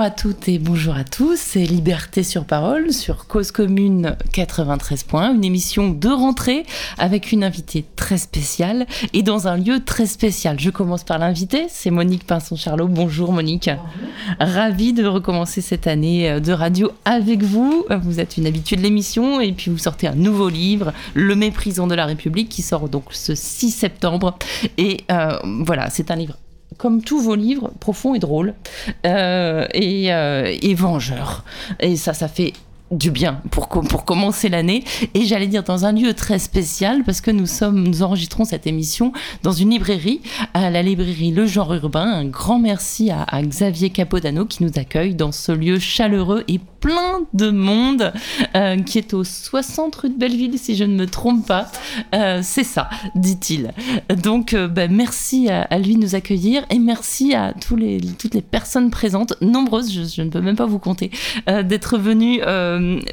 Bonjour à toutes et bonjour à tous, c'est Liberté sur parole sur Cause Commune 93 points, une émission de rentrée avec une invitée très spéciale et dans un lieu très spécial. Je commence par l'invité, c'est Monique Pinson-Charlot. Bonjour Monique. Ravie de recommencer cette année de radio avec vous. Vous êtes une habituée de l'émission et puis vous sortez un nouveau livre, Le méprisant de la République, qui sort donc ce 6 septembre. Et euh, voilà, c'est un livre comme tous vos livres, profonds et drôles, euh, et, euh, et vengeurs. Et ça, ça fait du bien pour, pour commencer l'année et j'allais dire dans un lieu très spécial parce que nous sommes nous enregistrons cette émission dans une librairie à la librairie Le Genre Urbain un grand merci à, Xavier Capodano qui nous accueille dans ce lieu chaleureux et plein de monde euh, qui est au 60 rue de Belleville, si je ne me trompe pas. Euh, c'est ça, dit-il. Donc, euh, bah, merci à, lui de nous accueillir et merci à tous les, toutes les personnes présentes, nombreuses, je, ne peux même pas vous compter, d'être venues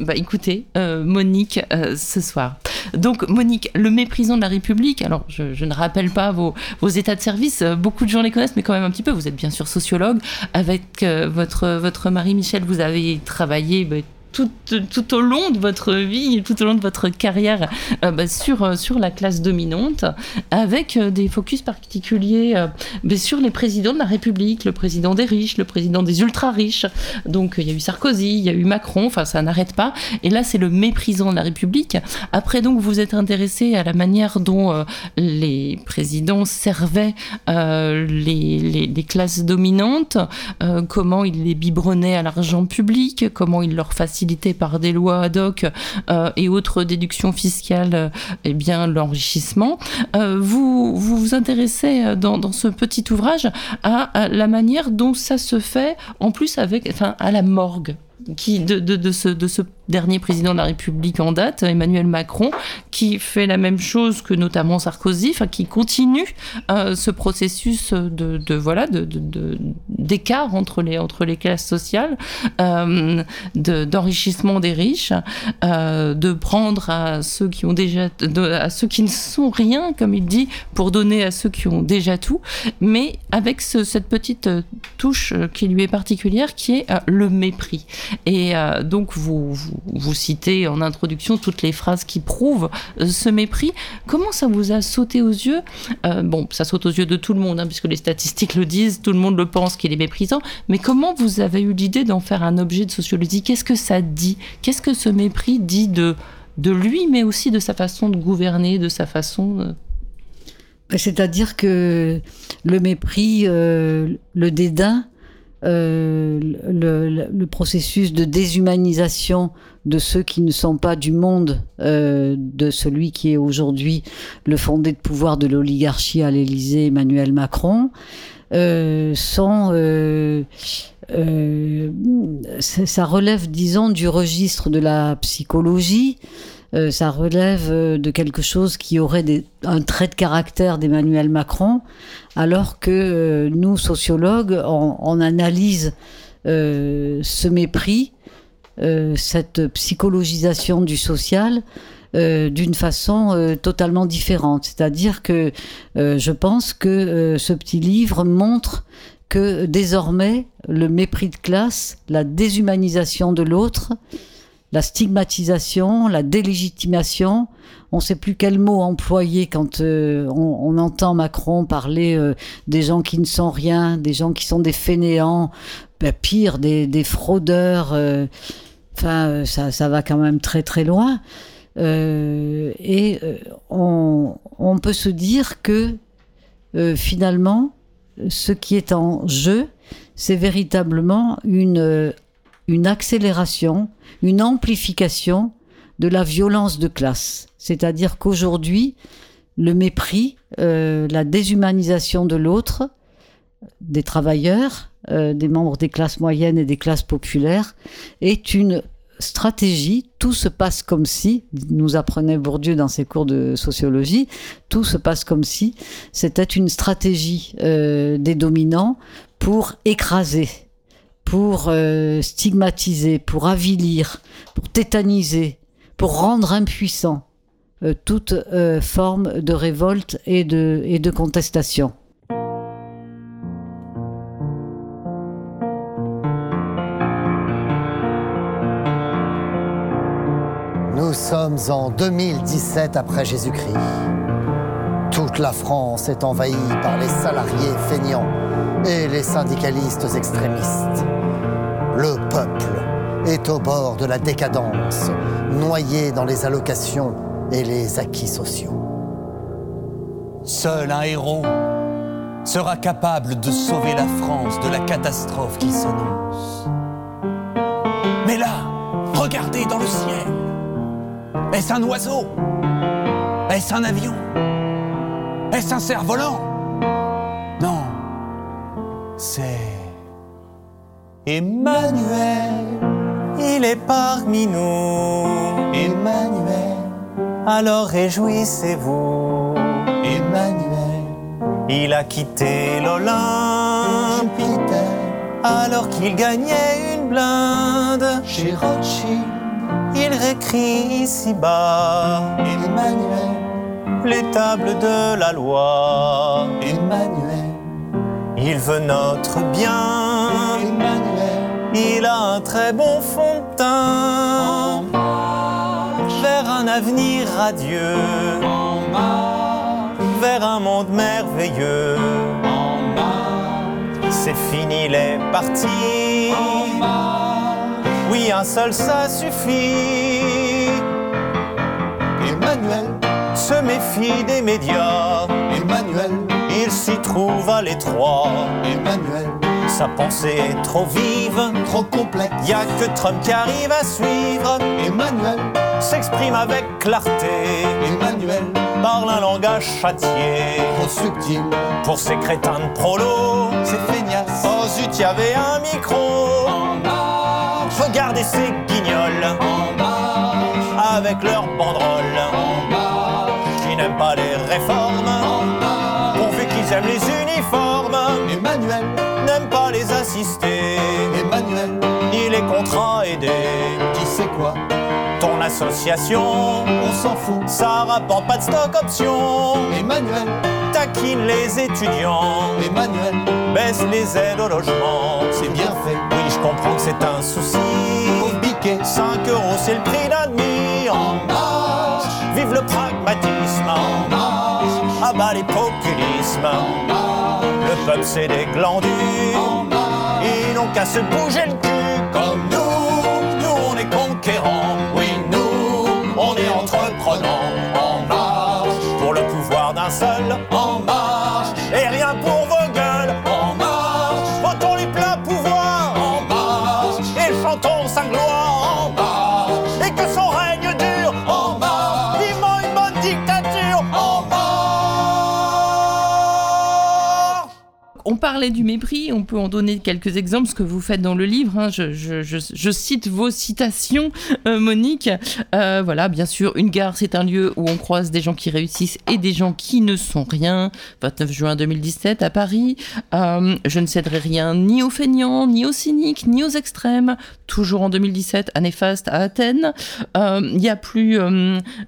bah, écouter Monique ce soir. Donc, Monique, le méprisant de la République, alors je, ne rappelle pas vos, états de service, beaucoup de gens les connaissent, mais quand même un petit peu. Vous êtes bien sûr sociologue. Avec votre, votre mari Michel, vous avez travaillé travailler tout, au long de votre vie, tout au long de votre carrière euh, bah, sur, euh, sur la classe dominante, avec euh, des focus particuliers sur les présidents de la République, le président des riches, le président des ultra-riches. Donc il y a eu Sarkozy, il y a eu Macron, enfin ça n'arrête pas. Et là, c'est le méprisant de la République. Après, donc, vous êtes intéressé à la manière dont les présidents servaient les, les, classes dominantes, comment ils les biberonnaient à l'argent public, comment ils leur facilitaient par des lois ad hoc euh, et autres déductions fiscales euh, eh bien l'enrichissement. Euh, vous, vous, intéressez dans, dans, ce petit ouvrage à, la manière dont ça se fait, en plus avec, enfin, à la morgue de, ce, de ce dernier président de la République en date, Emmanuel Macron, qui fait la même chose que notamment Sarkozy, enfin, qui continue euh, ce processus de, voilà d'écart entre les classes sociales, euh, d'enrichissement des riches, euh, de prendre à ceux qui ne sont rien, comme il dit, pour donner à ceux qui ont déjà tout, mais avec ce, cette petite touche qui lui est particulière, qui est le mépris. Et donc vous, vous citez en introduction toutes les phrases qui prouvent euh, ce mépris. Comment ça vous a sauté aux yeux? Euh, Bon, ça saute aux yeux de tout le monde, hein, puisque les statistiques le disent, tout le monde le pense qu'il est méprisant. Mais comment vous avez eu l'idée d'en faire un objet de sociologie? Qu'est-ce que ça dit? Qu'est-ce que ce mépris dit de, de lui, mais aussi de sa façon de gouverner, de sa façon... C'est-à-dire que le mépris, euh, le dédain, euh, le, processus de déshumanisation de ceux qui ne sont pas du monde euh, de celui qui est aujourd'hui le fondé de pouvoir de l'oligarchie à l'Élysée, Emmanuel Macron, euh, ça relève, disons, du registre de la psychologie. Ça relève de quelque chose qui aurait un trait de caractère d'Emmanuel Macron, alors que euh, nous, sociologues, on, analyse euh, ce mépris, euh, cette psychologisation du social d'une façon totalement différente. C'est-à-dire que je pense que ce petit livre montre que désormais le mépris de classe, la déshumanisation de l'autre, la stigmatisation, la délégitimation. On ne sait plus quel mot employer quand euh, on, entend Macron parler euh, des gens qui ne sont rien, des gens qui sont des fainéants, ben, pire, des, fraudeurs. Euh, enfin, ça, va quand même très très loin. et on, peut se dire que finalement, ce qui est en jeu, c'est véritablement une une accélération, une amplification de la violence de classe. C'est-à-dire qu'aujourd'hui, le mépris, euh, la déshumanisation de l'autre, des travailleurs, euh, des membres des classes moyennes et des classes populaires, est une stratégie. Tout se passe comme si, nous apprenait Bourdieu dans ses cours de sociologie, tout se passe comme si c'était une stratégie euh, des dominants pour écraser pour euh, stigmatiser, pour avilir, pour tétaniser, pour rendre impuissant euh, toute euh, forme de révolte et de, et de contestation. Nous sommes en 2017 après Jésus-Christ. La France est envahie par les salariés feignants et les syndicalistes extrémistes. Le peuple est au bord de la décadence, noyé dans les allocations et les acquis sociaux. Seul un héros sera capable de sauver la France de la catastrophe qui s'annonce. Mais là, regardez dans le ciel. Est-ce un oiseau? Est-ce un avion? Est-ce un cerf-volant Non, c'est Emmanuel. Il est parmi nous. Emmanuel. Alors réjouissez-vous. Emmanuel. Il a quitté l'Olympe. Alors qu'il gagnait une blinde. Chez Rothschild. Il récrit ici-bas. Emmanuel. Les tables de la loi. Emmanuel. Il veut notre bien. Emmanuel. Il a un très bon fond de teint. Vers un avenir radieux. Vers un monde merveilleux. C'est fini les partis. Oui, un seul ça suffit. Emmanuel se méfie des médias. Emmanuel, il s'y trouve à l'étroit. Emmanuel, sa pensée est trop vive, trop complexe. Y a que Trump qui arrive à suivre. Emmanuel s'exprime avec clarté. Emmanuel parle un langage châtié, trop subtil pour ces crétins de prolo. C'est feignasse. Oh zut, y avait un micro. En marche. Regardez ces guignols. En marche. Avec leurs banderoles. En marche. Pas les réformes. Pourvu qu'ils aiment les uniformes. Emmanuel n'aime pas les assister. Emmanuel, ni les contrats aidés. Qui sait quoi? Ton association, on s'en fout. Ça rapporte pas de stock option. Emmanuel, taquine les étudiants. Emmanuel, baisse les aides au logement. C'est bien fait. Oui, je comprends que c'est un souci. Pauvre biquet, 5 euros, c'est le prix d'un demi. En marche, vive le pragmatisme. En marche, abat les populismes. Le peuple c'est des glandus. Ils n'ont qu'à se bouger le cul comme nous. Nous on est conquérants. On parlait du mépris, on peut en donner quelques exemples, ce que vous faites dans le livre. hein. Je, cite vos citations, euh, Monique. Euh, voilà, bien sûr, une gare, c'est un lieu où on croise des gens qui réussissent et des gens qui ne sont rien. 29 juin 2017 à Paris. Euh, je ne céderai rien ni aux feignants, ni aux cyniques, ni aux extrêmes. Toujours en 2017 à Néfaste à Athènes. Il n'y a plus,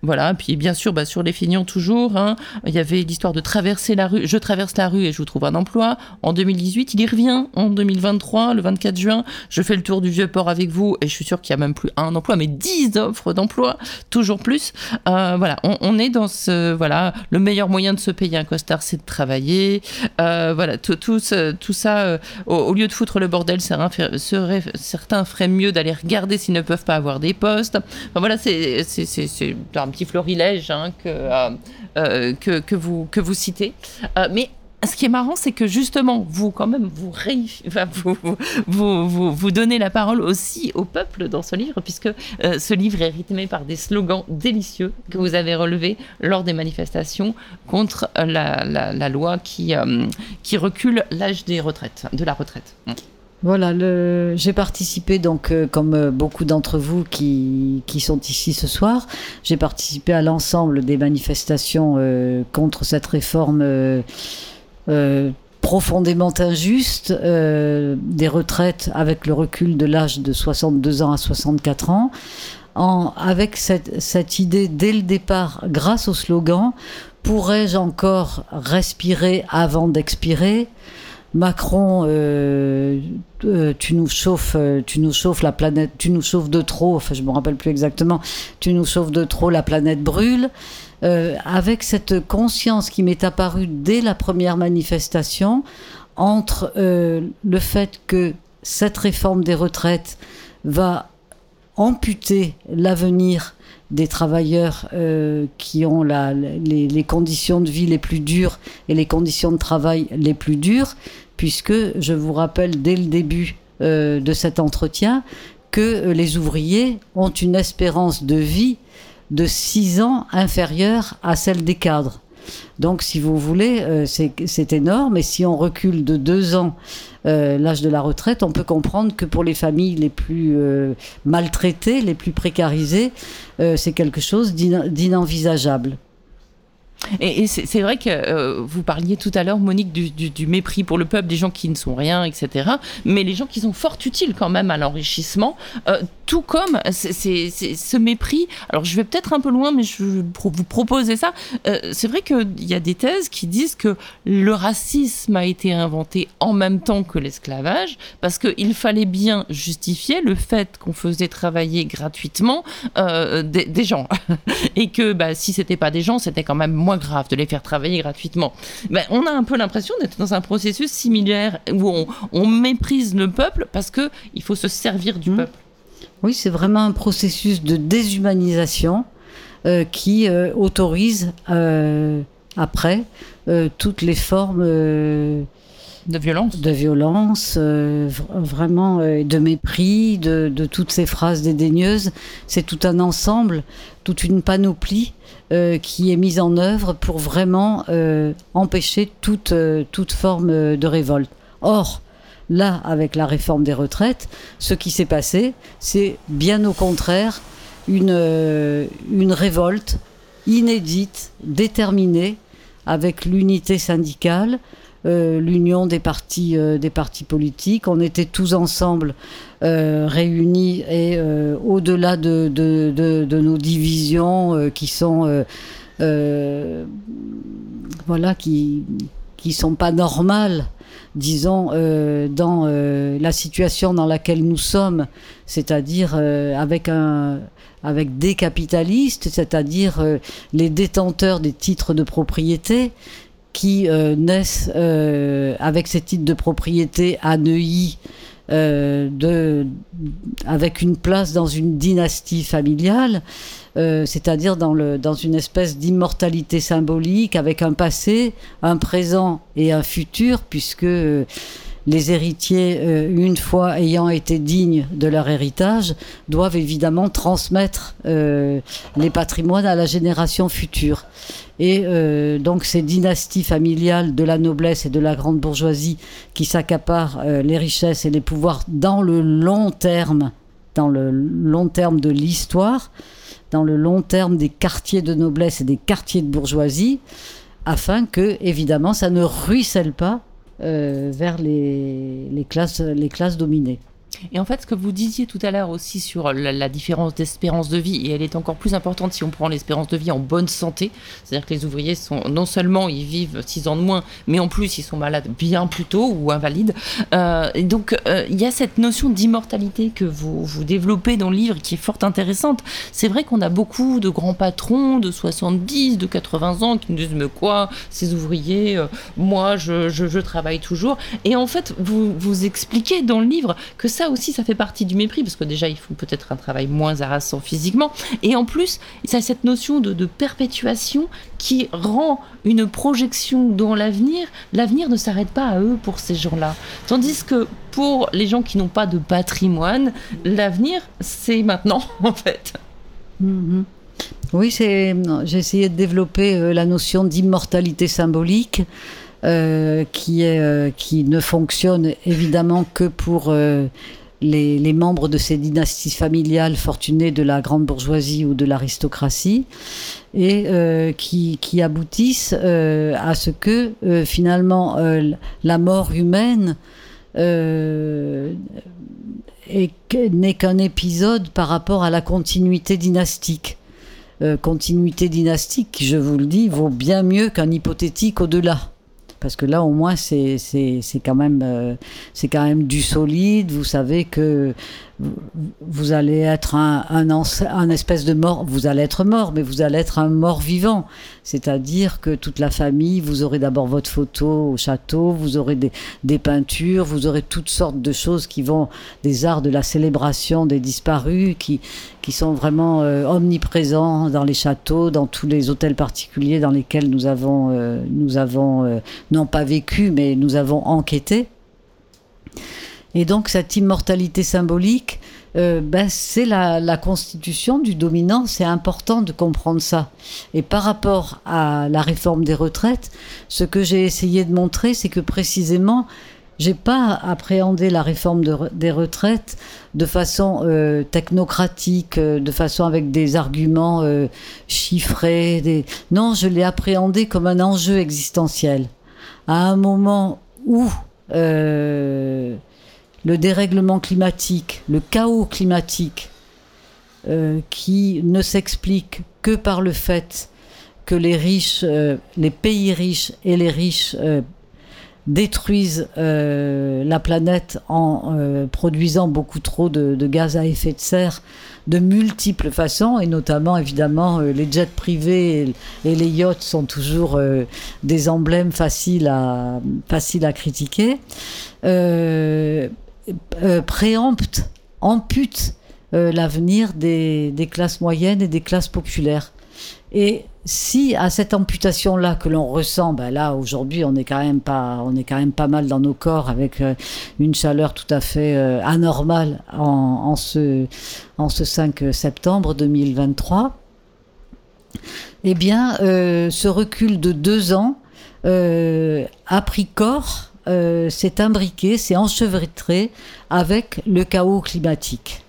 voilà. Puis bien sûr, bah, sur les feignants toujours. hein, il y avait l'histoire de traverser la rue. Je traverse la rue et je vous trouve un emploi. En 2018, il y revient. En 2023, le 24 juin, je fais le tour du vieux port avec vous et je suis sûre qu'il y a même plus un emploi, mais 10 offres d'emploi, toujours plus. Euh, voilà, on, est dans ce voilà, le meilleur moyen de se payer un costard, c'est de travailler. Euh, voilà, tout, tout, tout ça, euh, au, lieu de foutre le bordel, certains feraient mieux d'aller regarder s'ils ne peuvent pas avoir des postes. Enfin, voilà, c'est un petit florilège hein, que, que, que, vous, que vous citez. Mais ce qui est marrant, c'est que justement, vous, quand même, vous, donnez la parole aussi au peuple dans ce livre, puisque euh, ce livre est rythmé par des slogans délicieux que vous avez relevés lors des manifestations contre euh, la, la- loi qui, euh, qui recule l'âge des retraites, de la retraite. Voilà, le... j'ai participé donc, comme beaucoup d'entre vous qui, sont ici ce soir, j'ai participé à l'ensemble des manifestations contre cette réforme profondément injuste euh, des retraites avec le recul de l'âge de 62 ans à 64 ans. En, avec cette, cette idée dès le départ, grâce au slogan, pourrais-je encore respirer avant d'expirer? Macron, euh, euh, tu nous chauffes, euh, tu nous chauffes la planète, tu nous chauffes de trop. Enfin, je me rappelle plus exactement. Tu nous chauffes de trop, la planète brûle. Avec cette conscience qui m'est apparue dès la première manifestation entre le fait que cette réforme des retraites va amputer l'avenir des travailleurs euh, qui ont les, conditions de vie les plus dures et les conditions de travail les plus dures, puisque je vous rappelle dès le début euh, de cet entretien que euh, les ouvriers ont une espérance de vie de 6 ans inférieure à celle des cadres. Donc, si vous voulez, euh, c'est énorme. Et si on recule de deux ans euh, l'âge de la retraite, on peut comprendre que pour les familles les plus euh, maltraitées, les plus précarisées, c'est quelque chose d'inenvisageable. Et, c'est vrai que euh, vous parliez tout à l'heure, Monique, du, mépris pour le peuple, des gens qui ne sont rien, etc. Mais les gens qui sont fort utiles quand même à l'enrichissement, euh, tout comme ce mépris. Alors je vais peut-être un peu loin, mais je vais vous proposer ça. Euh, c'est vrai qu'il y a des thèses qui disent que le racisme a été inventé en même temps que l'esclavage, parce qu'il fallait bien justifier le fait qu'on faisait travailler gratuitement des, gens. Et que bah, si c'était pas des gens, c'était quand même moins grave de les faire travailler gratuitement. Ben, on a un peu l'impression d'être dans un processus similaire où on, méprise le peuple parce que il faut se servir du mmh. peuple. Oui, c'est vraiment un processus de déshumanisation euh, qui euh, autorise euh, après toutes les formes de violence De violence, vraiment, de mépris, de, toutes ces phrases dédaigneuses. C'est tout un ensemble, toute une panoplie euh, qui est mise en œuvre pour vraiment euh, empêcher toute, euh, toute forme de révolte. Or, là, avec la réforme des retraites, ce qui s'est passé, c'est bien au contraire une, une révolte inédite, déterminée, avec l'unité syndicale, euh, l'union des partis, euh, des partis politiques. On était tous ensemble euh, réunis et au-delà de, de, nos divisions qui sont voilà qui qui sont pas normales disons, dans la situation dans laquelle nous sommes, c'est-à-dire avec un avec des capitalistes, c'est-à-dire les détenteurs des titres de propriété qui euh, naissent euh, avec ces titres de propriété à Neuilly, euh, avec une place dans une dynastie familiale, c'est-à-dire dans une espèce d'immortalité symbolique, avec un passé, un présent et un futur, puisque les héritiers, une fois ayant été dignes de leur héritage, doivent évidemment transmettre les patrimoines à la génération future. Et euh, donc ces dynasties familiales de la noblesse et de la grande bourgeoisie qui s'accaparent euh, les richesses et les pouvoirs dans le long terme, dans le long terme de l'histoire, dans le long terme des quartiers de noblesse et des quartiers de bourgeoisie, afin que, évidemment, ça ne ruisselle pas euh, vers les, classes, les classes dominées. Et en fait, ce que vous disiez tout à l'heure aussi sur la, différence d'espérance de vie, et elle est encore plus importante si on prend l'espérance de vie en bonne santé, c'est-à-dire que les ouvriers sont non seulement ils vivent 6 ans de moins, mais en plus ils sont malades bien plus tôt ou invalides. Euh, et donc euh, il y a cette notion d'immortalité que vous, vous développez dans le livre qui est fort intéressante. C'est vrai qu'on a beaucoup de grands patrons de 70, de 80 ans qui nous disent mais quoi, ces ouvriers, euh, moi je, travaille toujours. Et en fait, vous, vous expliquez dans le livre que ça aussi, ça fait partie du mépris, parce que déjà, ils font peut-être un travail moins harassant physiquement. Et en plus, ça a cette notion de, perpétuation qui rend une projection dans l'avenir. L'avenir ne s'arrête pas à eux pour ces gens-là. Tandis que pour les gens qui n'ont pas de patrimoine, l'avenir, c'est maintenant, en fait. Mm-hmm. Oui, j'ai essayé de développer euh, la notion d'immortalité symbolique. Euh, qui, est, euh, qui ne fonctionne évidemment que pour euh, les, membres de ces dynasties familiales fortunées de la grande bourgeoisie ou de l'aristocratie, et qui, qui, aboutissent à ce que finalement la mort humaine n'est qu'un épisode par rapport à la continuité dynastique. continuité dynastique je vous le dis, vaut bien mieux qu'un hypothétique au-delà parce que là au moins c'est quand même euh, c'est quand même du solide. Vous savez que vous allez être un, un, espèce de mort, vous allez être mort, mais vous allez être un mort vivant. C'est-à-dire que toute la famille, vous aurez d'abord votre photo au château, vous aurez des, des, peintures, vous aurez toutes sortes de choses qui vont, des arts de la célébration des disparus, qui, qui sont vraiment euh, omniprésents dans les châteaux, dans tous les hôtels particuliers dans lesquels nous avons, euh, nous avons euh, non pas vécu, mais nous avons enquêté. Et donc cette immortalité symbolique, euh, ben, c'est la, constitution du dominant, c'est important de comprendre ça. Et par rapport à la réforme des retraites, ce que j'ai essayé de montrer, c'est que précisément, j'ai pas appréhendé la réforme des retraites de façon euh, technocratique, euh, de façon avec des arguments chiffrés. Non, je l'ai appréhendé comme un enjeu existentiel. À un moment où le dérèglement climatique, le chaos climatique, euh, qui ne s'explique que par le fait que les riches, euh, les pays riches et les riches euh, détruisent la planète en produisant beaucoup trop de, gaz à effet de serre de multiples façons, et notamment évidemment les jets privés et, les yachts sont toujours des emblèmes faciles à, faciles à critiquer. Euh, préempte, ampute euh, l'avenir des, classes moyennes et des classes populaires. Et si à cette amputation-là que l'on ressent, ben là aujourd'hui on est quand même pas, on est quand même pas mal dans nos corps avec euh, une chaleur tout à fait anormale en, ce, en ce 5 septembre 2023. Eh bien, ce recul de deux ans a pris corps euh, c'est imbriqué, c'est enchevêtré avec le chaos climatique.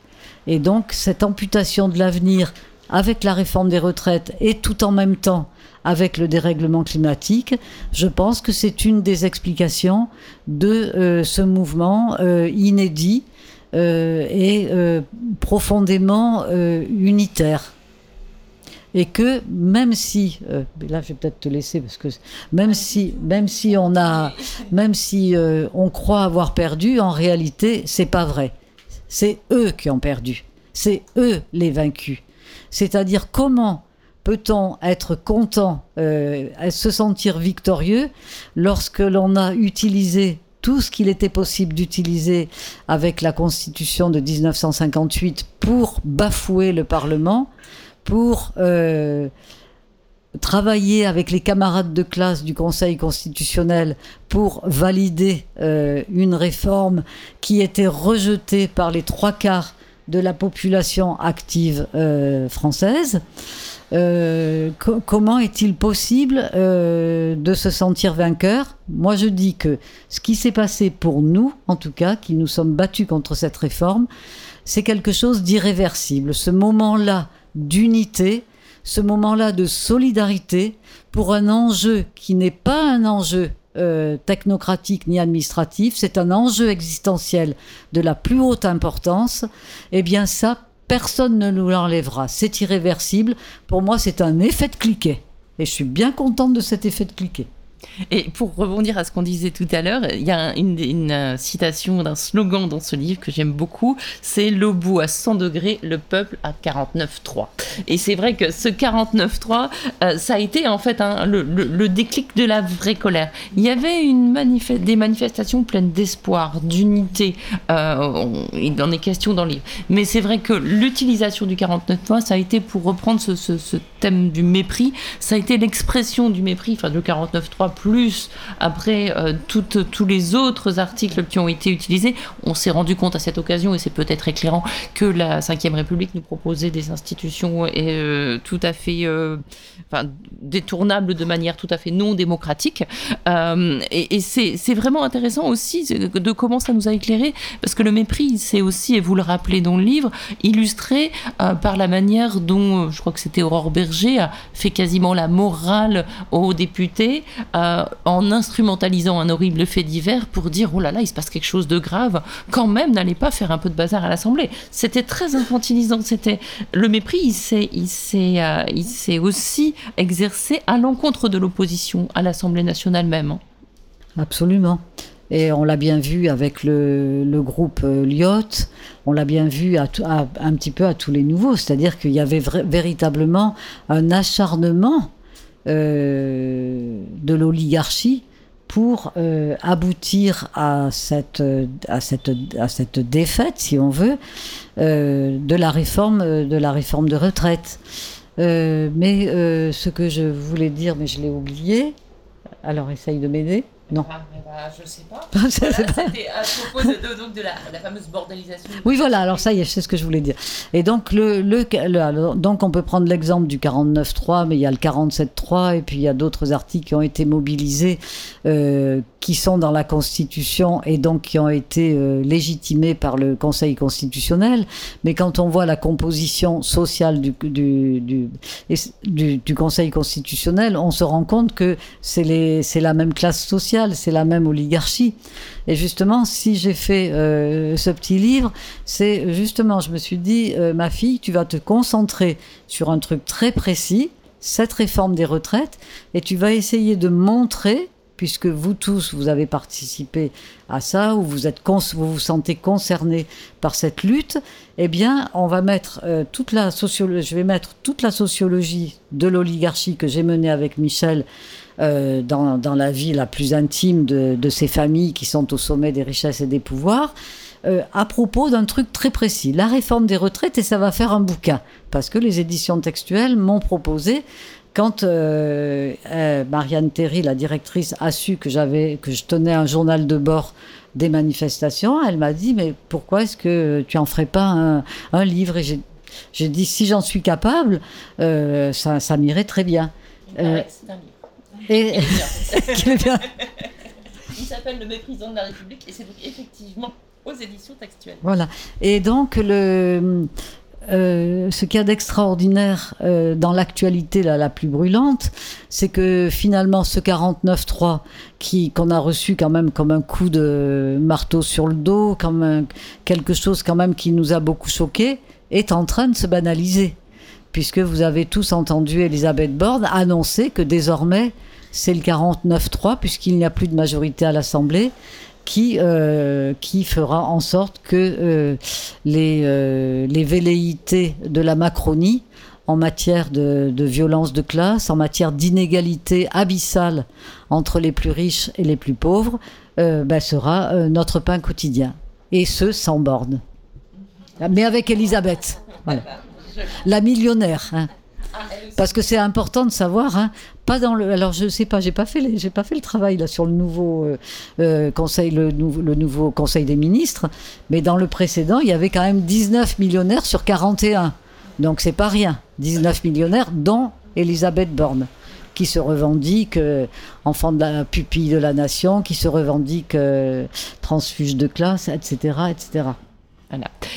Et donc cette amputation de l'avenir avec la réforme des retraites et tout en même temps avec le dérèglement climatique, je pense que c'est une des explications de euh, ce mouvement euh, inédit et profondément unitaire et que même si euh, là je vais peut-être te laisser parce que même si même si on a même si euh, on croit avoir perdu en réalité c'est pas vrai. C'est eux qui ont perdu. C'est eux les vaincus. C'est-à-dire comment peut-on être content euh, se sentir victorieux lorsque l'on a utilisé tout ce qu'il était possible d'utiliser avec la Constitution de 1958 pour bafouer le Parlement, pour euh, travailler avec les camarades de classe du Conseil constitutionnel pour valider euh, une réforme qui était rejetée par les trois quarts de la population active euh, française. comment est-il possible de se sentir vainqueur? Moi, je dis que ce qui s'est passé pour nous, en tout cas, qui nous sommes battus contre cette réforme, c'est quelque chose d'irréversible. Ce moment-là d'unité, ce moment-là de solidarité pour un enjeu qui n'est pas un enjeu euh, technocratique ni administratif, c'est un enjeu existentiel de la plus haute importance, eh bien ça, personne ne nous l'enlèvera. C'est irréversible. Pour moi, c'est un effet de cliquet. Et je suis bien contente de cet effet de cliquet. Et pour rebondir à ce qu'on disait tout à l'heure, il y a une, euh, citation d'un slogan dans ce livre que j'aime beaucoup, c'est l'obus à 100 degrés, le peuple à 49,3. Et c'est vrai que ce 49,3, euh, ça a été en fait le, déclic de la vraie colère. Il y avait des manifestations pleines d'espoir, d'unité, euh, il en est question dans le livre. Mais c'est vrai que l'utilisation du 49,3, ça a été, pour reprendre ce, ce thème du mépris, ça a été l'expression du mépris, enfin le 49.3 plus après euh, tous les autres articles qui ont été utilisés, on s'est rendu compte à cette occasion, et c'est peut-être éclairant, que la Ve République nous proposait des institutions euh, tout à fait euh, détournables de manière tout à fait non démocratique. et, et c'est vraiment intéressant aussi de comment ça nous a éclairé, parce que le mépris, c'est aussi, et vous le rappelez dans le livre, illustré par la manière dont, je crois que c'était Aurore A fait quasiment la morale aux députés, euh, en instrumentalisant un horrible fait divers pour dire oh là là, il se passe quelque chose de grave, quand même, n'allez pas faire un peu de bazar à l'Assemblée. C'était très infantilisant. C'était le mépris, il s'est, il s'est, euh, il s'est aussi exercé à l'encontre de l'opposition à l'Assemblée nationale même. Absolument. Et on l'a bien vu avec le, groupe euh, Lyot, on l'a bien vu un petit peu à tous les nouveaux, c'est-à-dire qu'il y avait véritablement un acharnement euh, de l'oligarchie pour euh, aboutir à cette, à, cette, à cette défaite, si on veut, de, la réforme, de la réforme de retraite. mais ce que je voulais dire, mais je l'ai oublié, alors essaye de m'aider. Non. Ah, bah, je sais pas. C'était à propos de, donc, de la, fameuse bordélisation. Oui, voilà, alors ça y est, sais ce que je voulais dire. Et donc, le, le, donc on peut prendre l'exemple du 49.3, mais il y a le 47.3, et puis il y a d'autres articles qui ont été mobilisés, euh, qui sont dans la Constitution, et donc qui ont été euh, légitimés par le Conseil constitutionnel. Mais quand on voit la composition sociale du, du, du, du Conseil constitutionnel, on se rend compte que c'est la même classe sociale c'est la même oligarchie. Et justement, si j'ai fait euh, ce petit livre, c'est justement, je me suis dit, euh, ma fille, tu vas te concentrer sur un truc très précis, cette réforme des retraites, et tu vas essayer de montrer puisque vous tous, vous avez participé à ça, ou vous, êtes vous vous sentez concerné par cette lutte, eh bien, on va mettre euh, toute la sociologie, je vais mettre toute la sociologie de l'oligarchie que j'ai menée avec Michel euh, dans, dans, la vie la plus intime de, de, ces familles qui sont au sommet des richesses et des pouvoirs, euh, à propos d'un truc très précis, la réforme des retraites, et ça va faire un bouquin, parce que les éditions textuelles m'ont proposé quand euh, Marianne Terry, la directrice, a su que j'avais, que je tenais un journal de bord des manifestations, elle m'a dit mais pourquoi est-ce que tu en ferais pas un, un livre? Et j'ai, dit si j'en suis capable, ça, ça m'irait très bien. c'est un livre. Et... Il s'appelle Le méprisant de la République et c'est donc effectivement aux éditions textuelles. Voilà. Et donc, le, euh, ce qu'il y a d'extraordinaire euh, dans l'actualité la, la plus brûlante, c'est que finalement ce 49-3 qui qu'on a reçu quand même comme un coup de marteau sur le dos, comme quelque chose quand même qui nous a beaucoup choqué, est en train de se banaliser, puisque vous avez tous entendu Elisabeth Borne annoncer que désormais c'est le 49-3, puisqu'il n'y a plus de majorité à l'Assemblée, qui, euh, fera en sorte que euh, les, euh, les velléités de la Macronie en matière de, violence de classe, en matière d'inégalité abyssale entre les plus riches et les plus pauvres, ben, sera notre pain quotidien. Et ce, sans borne. Mais avec Elisabeth. La millionnaire. Hein. Parce que c'est important de savoir, hein, pas dans le. Alors je sais pas, j'ai pas fait, j'ai pas fait le travail là sur le nouveau euh, euh, conseil, le, nouveau conseil des ministres, mais dans le précédent, il y avait quand même 19 millionnaires sur 41. Donc c'est pas rien, 19 millionnaires, dont Elisabeth Borne qui se revendique euh, enfant de la pupille de la nation, qui se revendique transfuge de classe, etc., etc.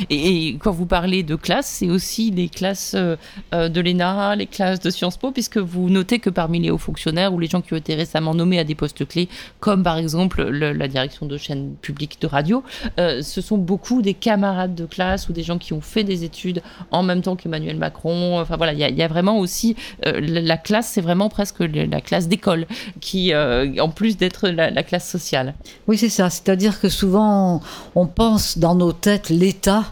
Et, quand vous parlez de classe, c'est aussi les classes euh, euh, de l'ENA, les classes de Sciences Po, puisque vous notez que parmi les hauts fonctionnaires ou les gens qui ont été récemment nommés à des postes clés, comme par exemple la direction de chaînes publiques de radio, euh, ce sont beaucoup des camarades de classe ou des gens qui ont fait des études en même temps qu'Emmanuel Macron. Enfin voilà, il y, a vraiment aussi la classe, c'est vraiment presque la classe d'école qui, en plus d'être la, classe sociale. Oui, c'est ça. C'est-à-dire que souvent on pense dans nos têtes l'État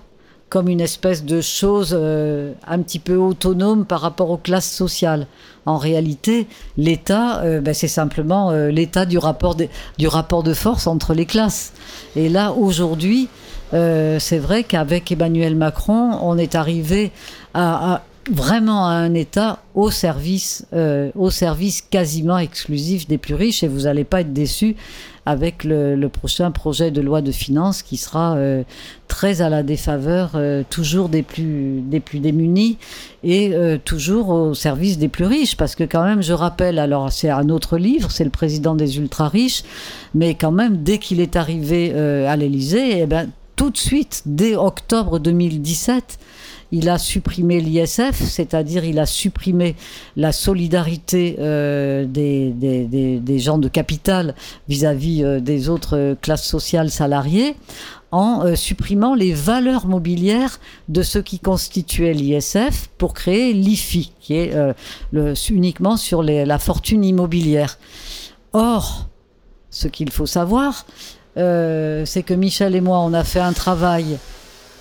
comme une espèce de chose euh, un petit peu autonome par rapport aux classes sociales. En réalité, l'État, euh, ben, c'est simplement euh, l'état du rapport, de, du rapport de force entre les classes. Et là, aujourd'hui, c'est vrai qu'avec Emmanuel Macron, on est arrivé à, vraiment à un État au service, au service quasiment exclusif des plus riches. Et vous n'allez pas être déçus avec le, prochain projet de loi de finances qui sera euh, très à la défaveur euh, toujours des plus, des plus démunis et euh, toujours au service des plus riches. Parce que quand même, je rappelle, alors c'est un autre livre, c'est le président des ultra-riches, mais quand même, dès qu'il est arrivé à l'Élysée, eh ben, tout de suite, dès octobre 2017, il a supprimé l'ISF, c'est-à-dire il a supprimé la solidarité euh, des, gens de capital vis-à-vis euh, des autres classes sociales salariées en euh, supprimant les valeurs mobilières de ce qui constituait l'ISF pour créer l'IFI, qui est uniquement sur la fortune immobilière. Or, ce qu'il faut savoir, euh, c'est que Michel et moi, on a fait un travail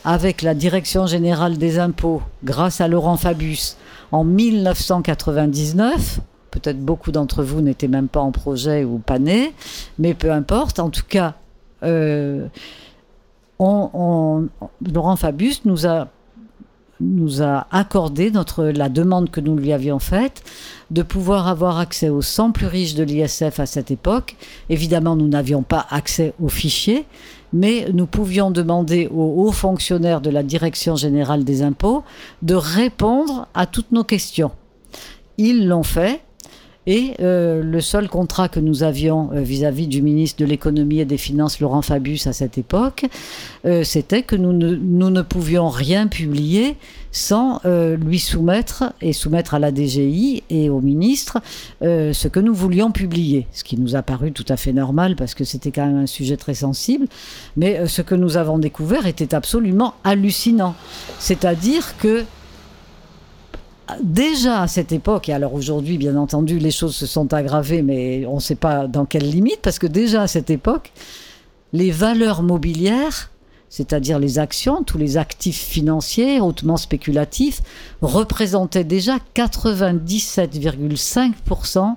avec la Direction générale des impôts, grâce à Laurent Fabius, en 1999. Peut-être beaucoup d'entre vous n'étaient même pas en projet ou pas nés, mais peu importe. En tout cas, euh, Laurent Fabius nous a accordé la demande que nous lui avions faite de pouvoir avoir accès aux 100 plus riches de l'ISF à cette époque. Évidemment, nous n'avions pas accès aux fichiers, mais nous pouvions demander aux hauts fonctionnaires de la Direction générale des impôts de répondre à toutes nos questions. Ils l'ont fait. Et euh, le seul contrat que nous avions euh, vis-à-vis du ministre de l'économie et des finances, Laurent Fabius, à cette époque, euh, c'était que nous ne, nous ne, pouvions rien publier sans lui soumettre et soumettre à la DGI et au ministre ce que nous voulions publier. Ce qui nous a paru tout à fait normal parce que c'était quand même un sujet très sensible. Mais ce que nous avons découvert était absolument hallucinant. C'est-à-dire que déjà à cette époque, et alors aujourd'hui, bien entendu, les choses se sont aggravées, mais on ne sait pas dans quelle limite, parce que déjà à cette époque, les valeurs mobilières, c'est-à-dire les actions, tous les actifs financiers hautement spéculatifs, représentaient déjà 97,5%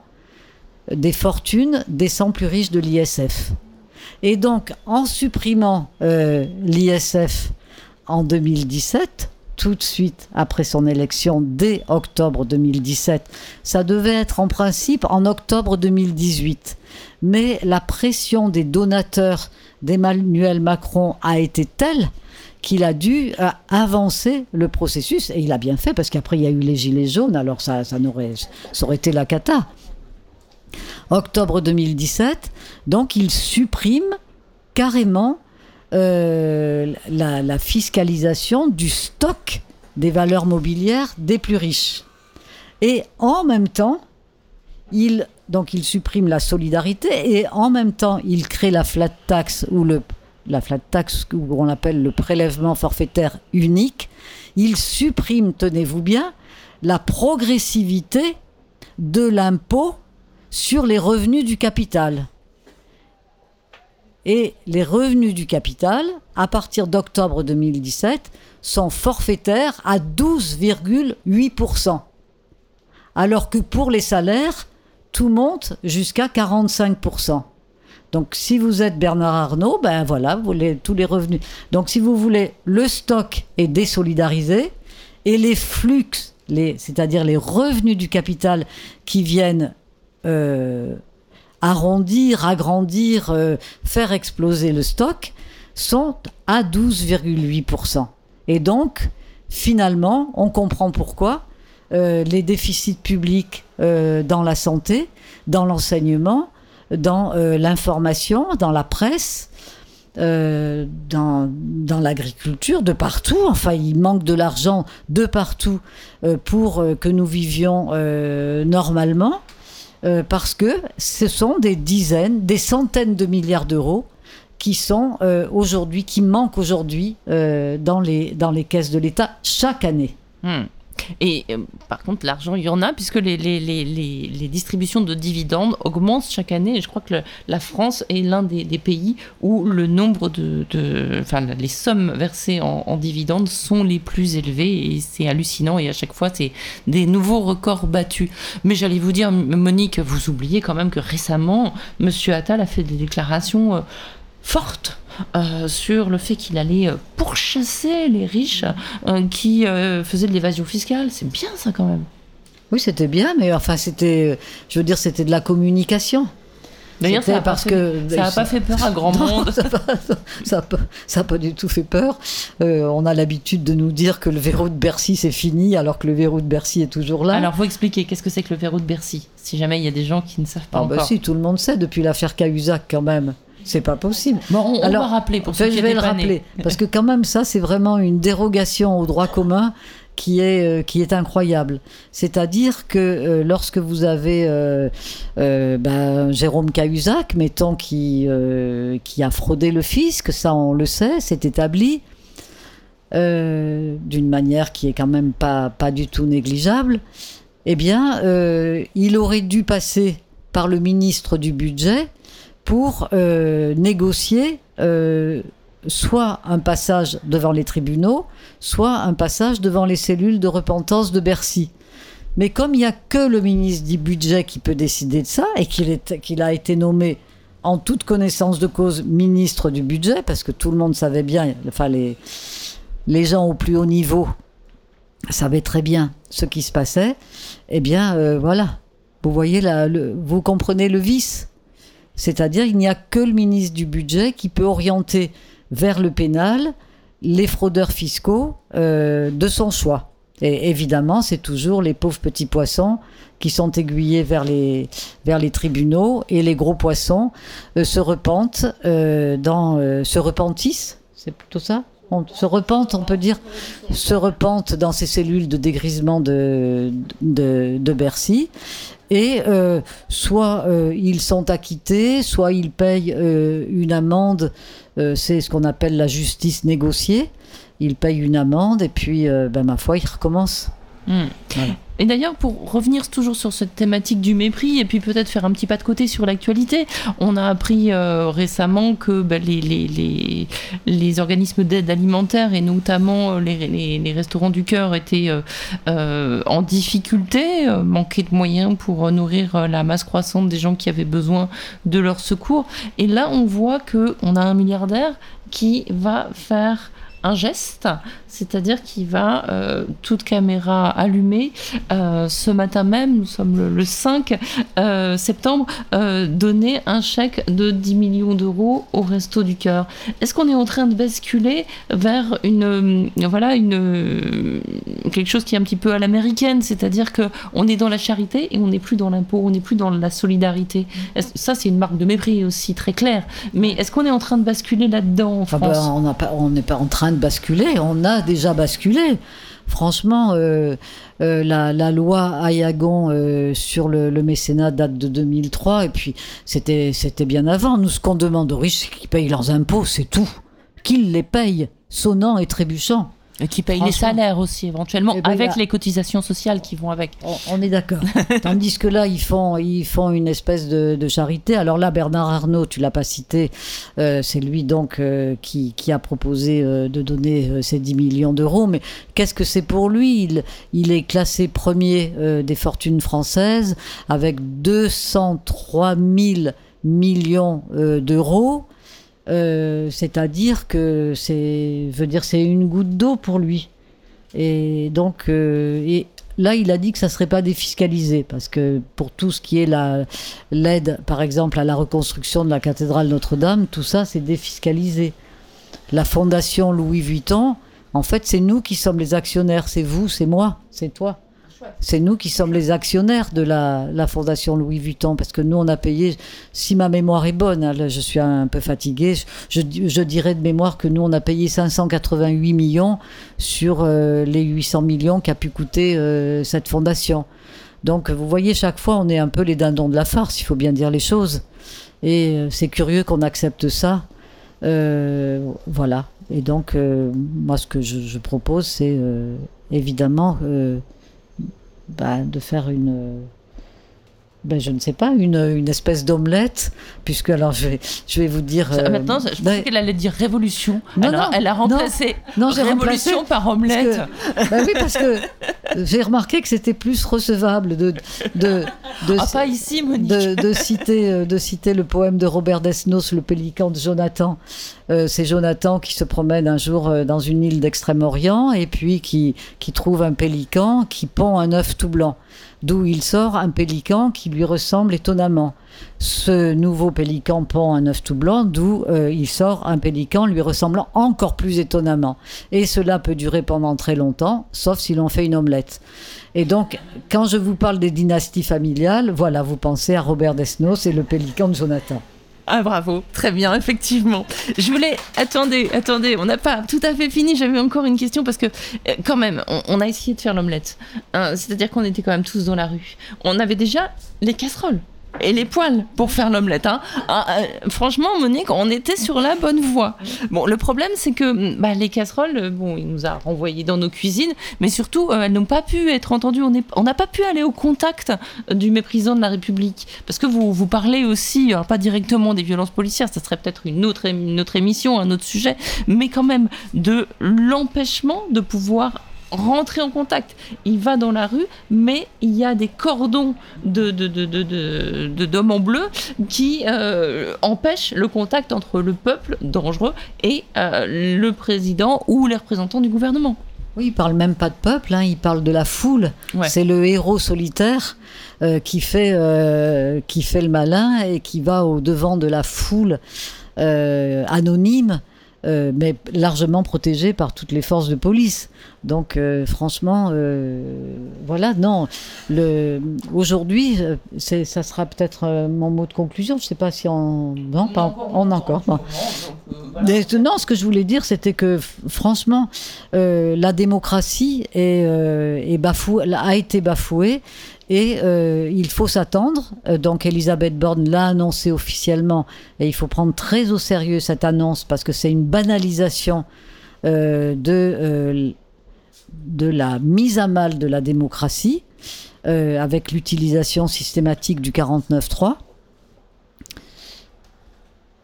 des fortunes des 100 plus riches de l'ISF. Et donc, en supprimant euh, l'ISF en 2017, tout de suite après son élection dès octobre 2017. Ça devait être en principe en octobre 2018. Mais la pression des donateurs d'Emmanuel Macron a été telle qu'il a dû euh, avancer le processus. Et il a bien fait, parce qu'après, il y a eu les Gilets jaunes, alors ça, ça aurait été la cata. Octobre 2017, donc il supprime carrément euh, la, fiscalisation du stock des valeurs mobilières des plus riches. Et en même temps, il, donc il supprime la solidarité et en même temps, il crée la flat tax ou le, la flat tax qu'on appelle le prélèvement forfaitaire unique. Il supprime, tenez-vous bien, la progressivité de l'impôt sur les revenus du capital. Et les revenus du capital, à partir d'octobre 2017, sont forfaitaires à 12,8%. Alors que pour les salaires, tout monte jusqu'à 45%. Donc si vous êtes Bernard Arnault, ben voilà, vous tous les revenus. Donc si vous voulez, le stock est désolidarisé et les flux, c'est-à-dire les revenus du capital qui viennent euh, arrondir, agrandir, euh, faire exploser le stock, sont à 12,8%. Et donc, finalement, on comprend pourquoi euh, les déficits publics dans la santé, dans l'enseignement, dans l'information, dans la presse, dans, dans l'agriculture, de partout. Enfin, il manque de l'argent de partout pour que nous vivions normalement. Euh, parce que ce sont des dizaines, des centaines de milliards d'euros qui sont euh, aujourd'hui, qui manquent aujourd'hui euh, dans, les, dans les caisses de l'État chaque année. Hmm. Et euh, par contre, l'argent, il y en a, puisque les, les, les, les, distributions de dividendes augmentent chaque année. Et je crois que la France est l'un des, pays où le nombre de. de enfin, les sommes versées en, en, dividendes sont les plus élevées. Et c'est hallucinant. Et à chaque fois, c'est des nouveaux records battus. Mais j'allais vous dire, Monique, vous oubliez quand même que récemment, M. Attal a fait des déclarations euh, fortes euh, sur le fait qu'il allait euh, pourchasser les riches euh, qui faisaient de l'évasion fiscale. C'est bien ça quand même. Oui, c'était bien, mais enfin, c'était, je veux dire, c'était de la communication. D'ailleurs, ça n'a pas, pas, fait peur à grand monde. Ça n'a pas, du tout fait peur. on a l'habitude de nous dire que le verrou de Bercy, c'est fini, alors que le verrou de Bercy est toujours là. Alors, faut expliquer, qu'est-ce que c'est que le verrou de Bercy Si jamais il y a des gens qui ne savent pas ah, bah encore. Bah si, tout le monde sait depuis l'affaire Cahuzac quand même. C'est pas possible. Bon, on, Alors, va rappeler pour ceux je vais le rappeler parce que quand même ça c'est vraiment une dérogation au droit commun qui est euh, qui est incroyable. C'est-à-dire que euh, lorsque vous avez euh, ben, Jérôme Cahuzac, mettons qui qui a fraudé le fisc, ça on le sait, c'est établi d'une manière qui est quand même pas pas du tout négligeable. Eh bien, il aurait dû passer par le ministre du budget pour euh, négocier euh, soit un passage devant les tribunaux, soit un passage devant les cellules de repentance de Bercy. Mais comme il n'y a que le ministre du budget qui peut décider de ça et qu'il a été nommé en toute connaissance de cause ministre du budget, parce que tout le monde savait bien, enfin les, les gens au plus haut niveau savaient très bien ce qui se passait, eh bien euh, voilà, vous voyez, là, le, vous comprenez le vice. C'est-à-dire il n'y a que le ministre du budget qui peut orienter vers le pénal les fraudeurs fiscaux euh, de son choix. Et évidemment, c'est toujours les pauvres petits poissons qui sont aiguillés vers les, tribunaux et les gros poissons euh, se repentent euh, dans, se repentissent, c'est plutôt ça? On se repentent, on peut dire, se repentent dans ces cellules de dégrisement de Bercy. Et euh, soit euh, ils sont acquittés, soit ils payent euh, une amende, c'est ce qu'on appelle la justice négociée. Ils payent une amende et puis, ben, ma foi, ils recommencent. Hmm. Voilà. Et d'ailleurs, pour revenir toujours sur cette thématique du mépris, et puis peut-être faire un petit pas de côté sur l'actualité, on a appris euh, récemment que bah, les, les, les, les organismes d'aide alimentaire, et notamment euh, les, les, les restaurants du cœur, étaient euh, euh, en difficulté, manquaient de moyens pour nourrir la masse croissante des gens qui avaient besoin de leur secours. Et là, on voit qu'on a un milliardaire qui va faire un geste, c'est-à-dire qu'il va, euh, toute caméra allumée, euh, ce matin même, nous sommes le, le 5 euh, septembre, donner un chèque de 10 millions d'euros au Resto du Cœur. Est-ce qu'on est en train de basculer vers une, voilà, une, quelque chose qui est un petit peu à l'américaine, c'est-à-dire que on est dans la charité et on n'est plus dans l'impôt, on n'est plus dans la solidarité? Ça, c'est une marque de mépris aussi très claire. Mais est-ce qu'on est en train de basculer là-dedans en Ah ben, France? on n'a pas- on n'est pas en train de basculer, on a déjà basculé. Franchement, euh, euh, la, loi Ayagon euh, sur le, le mécénat date de 2003, et puis c'était c'était bien avant. Nous, ce qu'on demande aux riches, c'est qu'ils payent leurs impôts, c'est tout. Qu'ils les payent, sonnant et trébuchant. Et qui paye les salaires aussi, éventuellement, Eh ben, avec les cotisations sociales qui vont avec. On, on est d'accord. Tandis que là, ils font, ils font une espèce de, de charité. Alors là, Bernard Arnault, tu l'as pas cité, euh, c'est lui donc euh, qui, qui a proposé euh, de donner ces 10 millions d'euros. Mais qu'est-ce que c'est pour lui? Il, il est classé premier des fortunes françaises avec 203 000 millions d'euros. Euh, C'est-à-dire que c'est, veut dire, c'est une goutte d'eau pour lui. Et donc, euh, et là, il a dit que ça serait pas défiscalisé parce que pour tout ce qui est la l'aide, par exemple, à la reconstruction de la cathédrale Notre-Dame, tout ça, c'est défiscalisé. La fondation Louis Vuitton, en fait, c'est nous qui sommes les actionnaires. C'est vous, c'est moi, c'est toi. C'est nous qui sommes les actionnaires de la, fondation Louis Vuitton parce que nous, on a payé, si ma mémoire est bonne, hein, là, je suis un peu fatiguée, je, dirais de mémoire que nous, on a payé 588 millions sur euh, les 800 millions qu'a pu coûter euh, cette fondation. Donc, vous voyez, chaque fois, on est un peu les dindons de la farce, il faut bien dire les choses. Et euh, c'est curieux qu'on accepte ça. Voilà. Et donc, moi, ce que je, propose, c'est évidemment bah, de faire une. Ben, je ne sais pas, une, une espèce d'omelette, puisque alors je vais, je vais vous dire. Euh, Maintenant, je pensais ben, qu'elle allait dire révolution. Non, Alors, non, elle a remplacé non, révolution remplacé par omelette. Bah oui, parce que j'ai remarqué que c'était plus recevable de, de, de, Ah, pas ici, Monique. de, de citer, euh, de citer le poème de Robert Desnos, Le pélican de Jonathan. Euh, c'est Jonathan qui se promène un jour euh, dans une île d'Extrême-Orient et puis qui, qui trouve un pélican qui pond un œuf tout blanc. D'où il sort un pélican qui lui ressemble étonnamment. Ce nouveau pélican pond un œuf tout blanc, d'où euh, il sort un pélican lui ressemblant encore plus étonnamment. Et cela peut durer pendant très longtemps, sauf si l'on fait une omelette. Et donc, quand je vous parle des dynasties familiales, voilà, vous pensez à Robert Desnos et le pélican de Jonathan. Ah bravo, très bien, effectivement. Je voulais, attendez, attendez, on n'a pas tout à fait fini. J'avais encore une question parce que euh, quand même, on, a essayé de faire l'omelette. Hein, C'est-à-dire qu'on était quand même tous dans la rue. On avait déjà les casseroles. Et les poils pour faire l'omelette. Hein. Ah, euh, franchement, Monique, on était sur la bonne voie. Bon, le problème, c'est que bah, les casseroles, euh, bon, il nous a renvoyés dans nos cuisines, mais surtout, euh, elles n'ont pas pu être entendues. On n'a pas pu aller au contact du méprisant de la République. Parce que vous, parlez aussi, pas directement des violences policières, ça serait peut-être une autre émission, un autre sujet, mais quand même de l'empêchement de pouvoir rentrer en contact. Il va dans la rue, mais il y a des cordons de, de, d'hommes en bleu qui euh, empêchent le contact entre le peuple dangereux et euh, le président ou les représentants du gouvernement. Oui, il parle même pas de peuple, hein, il parle de la foule. C'est le héros solitaire euh, qui, fait, qui fait le malin et qui va au devant de la foule anonyme euh, mais largement protégé par toutes les forces de police. Donc, euh, franchement, euh, voilà, non. Aujourd'hui, ça sera peut-être mon mot de conclusion. Je ne sais pas si on. Non, pas, on encore. non, ce que je voulais dire, c'était que, franchement, la démocratie est, est a été bafouée et euh, il faut s'attendre, euh, donc Elisabeth Borne l'a annoncé officiellement, et il faut prendre très au sérieux cette annonce parce que c'est une banalisation euh, de, de la mise à mal de la démocratie, avec l'utilisation systématique du 49-3.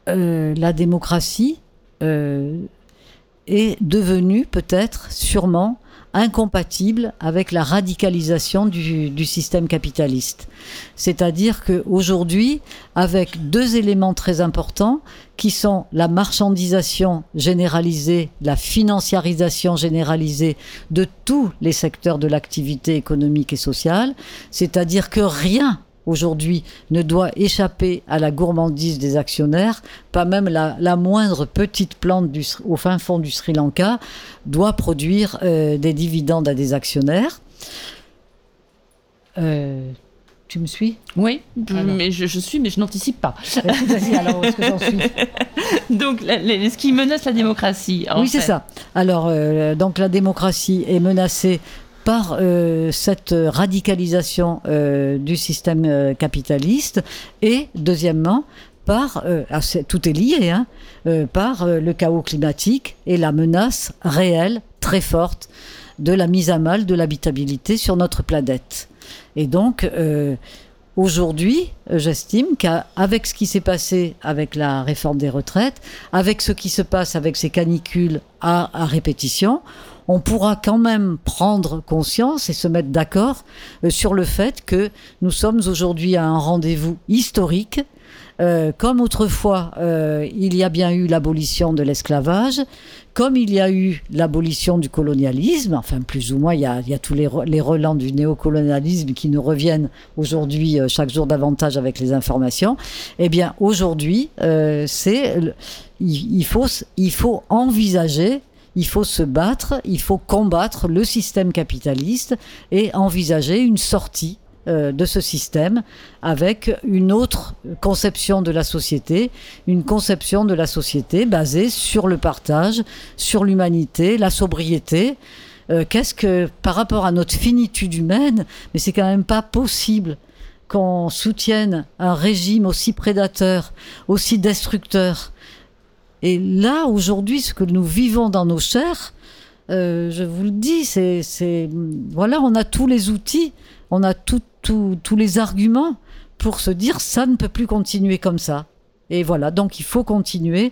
la démocratie est devenue peut-être, sûrement, incompatible avec la radicalisation du, système capitaliste. C'est-à-dire qu'aujourd'hui, avec deux éléments très importants, qui sont la marchandisation généralisée, la financiarisation généralisée de tous les secteurs de l'activité économique et sociale, c'est-à-dire que rien aujourd'hui ne doit échapper à la gourmandise des actionnaires, pas même la, moindre petite plante au fin fond du Sri Lanka doit produire euh, des dividendes à des actionnaires. Euh, tu me suis? Oui, mais je, suis, mais je n'anticipe pas. Vas-y, alors, est-ce que j'en suis? Donc, ce qui menace la démocratie. oui, c'est ça. Alors, euh, donc la démocratie est menacée par euh, cette radicalisation euh, du système euh, capitaliste et deuxièmement par, ah, tout est lié, hein, par le chaos climatique et la menace réelle, très forte, de la mise à mal de l'habitabilité sur notre planète. Et donc, Aujourd'hui, j'estime qu'avec ce qui s'est passé avec la réforme des retraites, avec ce qui se passe avec ces canicules à, à répétition, on pourra quand même prendre conscience et se mettre d'accord euh, sur le fait que nous sommes aujourd'hui à un rendez-vous historique. Euh, comme autrefois, euh, il y a bien eu l'abolition de l'esclavage, comme il y a eu l'abolition du colonialisme, enfin plus ou moins, il y a, tous les, relents du néocolonialisme qui nous reviennent aujourd'hui chaque jour davantage avec les informations. Eh bien, aujourd'hui, c'est il, faut, il faut envisager il faut se battre, il faut combattre le système capitaliste et envisager une sortie euh, de ce système avec une autre conception de la société, une conception de la société basée sur le partage, sur l'humanité, la sobriété. Euh, qu'est-ce que, par rapport à notre finitude humaine, mais c'est quand même pas possible qu'on soutienne un régime aussi prédateur, aussi destructeur, et là, aujourd'hui, ce que nous vivons dans nos chairs, euh, je vous le dis, c'est, voilà, on a tous les outils, on a tous les arguments pour se dire ça ne peut plus continuer comme ça. Et voilà, donc il faut continuer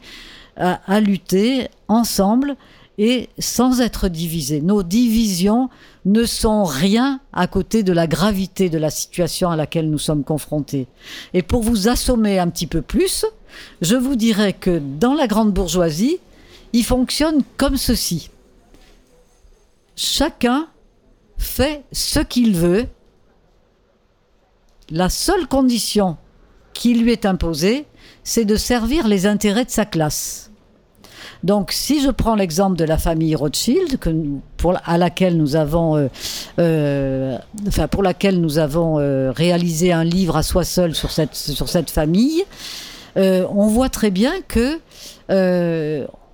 à lutter ensemble et sans être divisés. Nos divisions ne sont rien à côté de la gravité de la situation à laquelle nous sommes confrontés. Et pour vous assommer un petit peu plus, je vous dirais que dans la grande bourgeoisie, il fonctionne comme ceci. Chacun fait ce qu'il veut. La seule condition qui lui est imposée, c'est de servir les intérêts de sa classe. Donc, si je prends l'exemple de la famille Rothschild, pour, laquelle nous avons, euh, réalisé un livre à soi seul sur cette famille, on voit très bien que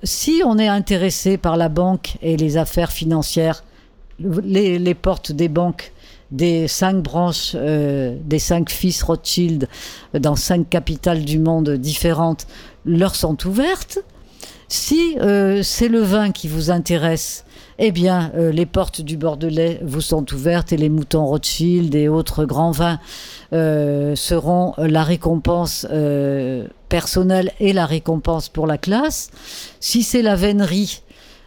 si on est intéressé par la banque et les affaires financières, les, portes des banques des cinq branches, euh, des cinq fils Rothschild dans cinq capitales du monde différentes leur sont ouvertes. Si euh, c'est le vin qui vous intéresse, eh bien, euh, les portes du Bordelais vous sont ouvertes et les moutons Rothschild et autres grands vins euh, seront la récompense euh, personnelle et la récompense pour la classe. Si c'est la vénerie,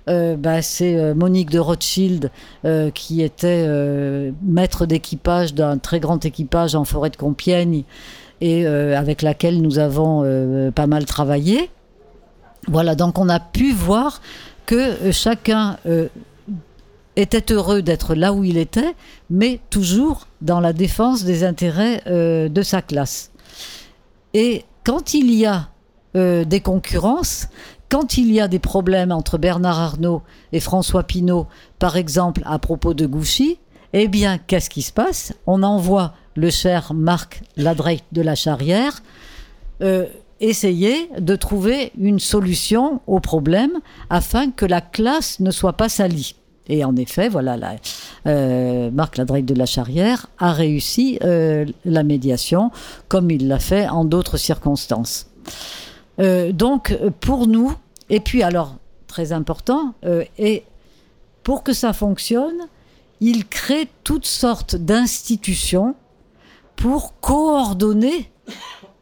bah, c'est Monique de Rothschild qui était maître d'équipage d'un très grand équipage en forêt de Compiègne et avec laquelle nous avons pas mal travaillé. Voilà, donc on a pu voir que euh, chacun euh, était heureux d'être là où il était, mais toujours dans la défense des intérêts euh, de sa classe. Et quand il y a des concurrences, quand il y a des problèmes entre Bernard Arnault et François Pinault, par exemple à propos de Gouchy, eh bien, qu'est-ce qui se passe? On envoie le cher Marc Ladreit de la Charrière essayer de trouver une solution au problème afin que la classe ne soit pas salie. Et en effet, voilà, la, euh, Marc de la Charrière a réussi euh, la médiation comme il l'a fait en d'autres circonstances. Euh, donc, pour nous, et puis alors, très important, et pour que ça fonctionne, il crée toutes sortes d'institutions pour coordonner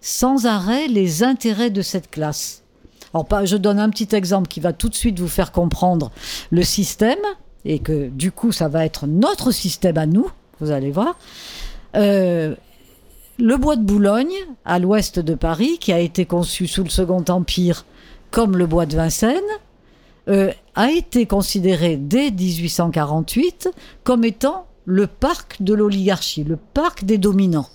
sans arrêt les intérêts de cette classe. Alors, je donne un petit exemple qui va tout de suite vous faire comprendre le système, et que du coup, ça va être notre système à nous, vous allez voir. Euh, le bois de Boulogne, à l'ouest de Paris, qui a été conçu sous le Second Empire comme le bois de Vincennes, euh, a été considéré dès 1848 comme étant le parc de l'oligarchie, le parc des dominants,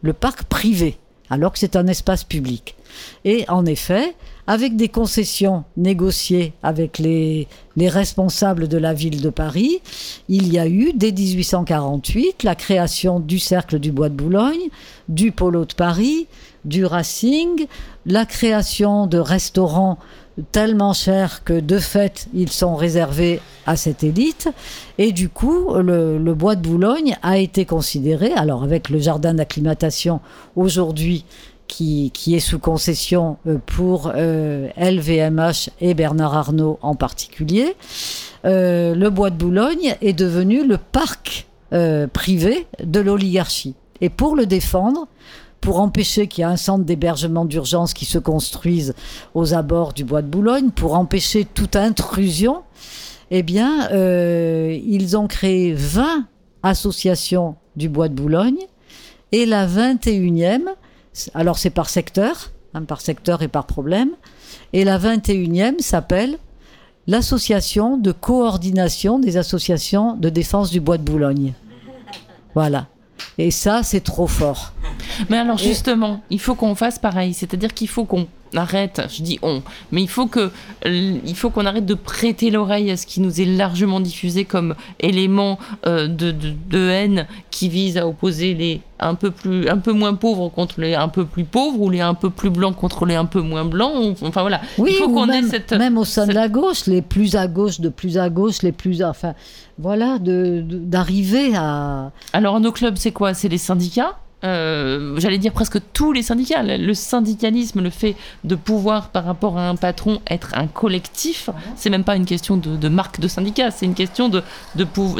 le parc privé, alors que c'est un espace public. Et en effet, avec des concessions négociées avec les, les responsables de la ville de Paris, il y a eu dès 1848 la création du Cercle du Bois de Boulogne, du Polo de Paris, du Racing, la création de restaurants tellement chers que de fait ils sont réservés à cette élite. Et du coup le, bois de Boulogne a été considéré alors avec le jardin d'acclimatation aujourd'hui qui, qui est sous concession euh, pour euh, LVMH et Bernard Arnault en particulier euh, le bois de Boulogne est devenu le parc euh, privé de l'oligarchie. Et pour le défendre pour empêcher qu'il y ait un centre d'hébergement d'urgence qui se construise aux abords du bois de Boulogne, pour empêcher toute intrusion, eh bien, euh, ils ont créé 20 associations du bois de Boulogne et la 21e, alors c'est par secteur, hein, par secteur et par problème, et la 21e s'appelle l'association de coordination des associations de défense du bois de Boulogne. Voilà. Et ça, c'est trop fort. Mais alors justement, il faut qu'on fasse pareil, c'est-à-dire qu'il faut qu'on arrête, je dis on, mais il faut que il faut qu'on arrête de prêter l'oreille à ce qui nous est largement diffusé comme élément euh, de, de, de haine qui vise à opposer les un peu plus un peu moins pauvres contre les un peu plus pauvres ou les un peu plus blancs contre les un peu moins blancs. Enfin voilà, Oui, il faut qu'on ait même, cette même au sein de la gauche, les plus à gauche, de plus à gauche, les plus, enfin, voilà, de- de- d'arriver à. Alors nos clubs, c'est quoi? C'est les syndicats? Euh, J'allais dire presque tous les syndicats. Le syndicalisme, le fait de pouvoir par rapport à un patron être un collectif, c'est même pas une question de, de marque de syndicat, c'est une question de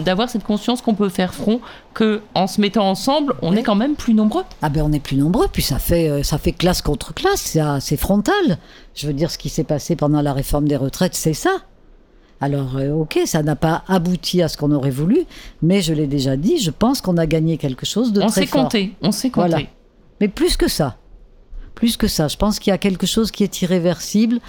d'avoir cette conscience qu'on peut faire front, que en se mettant ensemble, on Oui. est quand même plus nombreux. Ah ben on est plus nombreux, puis ça fait, euh, ça fait classe contre classe, c'est frontal. Je veux dire, ce qui s'est passé pendant la réforme des retraites, c'est ça. Alors, euh, ok, ça n'a pas abouti à ce qu'on aurait voulu, mais je l'ai déjà dit, je pense qu'on a gagné quelque chose de on très fort. on sait compter. Voilà. Mais plus que ça. Plus que ça. Je pense qu'il y a quelque chose qui est irréversible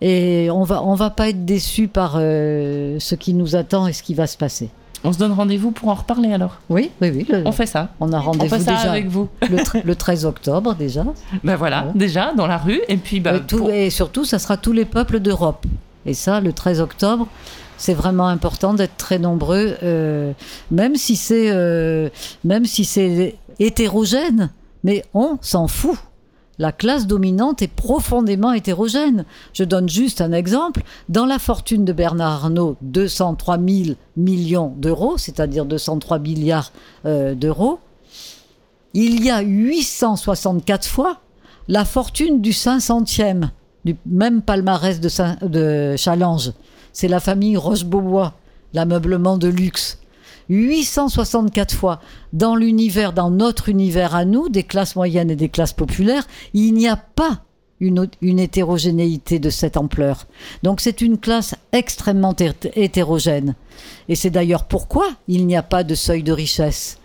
et on va, on va pas être déçu par euh, ce qui nous attend et ce qui va se passer. On se donne rendez-vous pour en reparler alors. Oui, oui, oui. le- On fait ça. on a On rendez-vous déjà avec vous. le, tr- le 13 octobre déjà. Ben voilà, déjà dans la rue et puis et, tout- pour- et surtout, ça sera tous les peuples d'Europe. Et ça, le 13 octobre, c'est vraiment important d'être très nombreux, euh, même si c'est euh, même si c'est hétérogène, mais on s'en fout. la classe dominante est profondément hétérogène. Je donne juste un exemple. Dans la fortune de Bernard Arnault, 203 000 millions d'euros, c'est-à-dire 203 milliards euh, d'euros, il y a 864 fois la fortune du 500e, du même palmarès de, de Challenge. C'est la famille Roche-Beaubois, l'ameublement de luxe. 864 fois dans l'univers, dans notre univers à nous, des classes moyennes et des classes populaires, il n'y a pas une, une, hétérogénéité de cette ampleur. Donc c'est une classe extrêmement hétérogène. Et c'est d'ailleurs pourquoi il n'y a pas de seuil de richesse.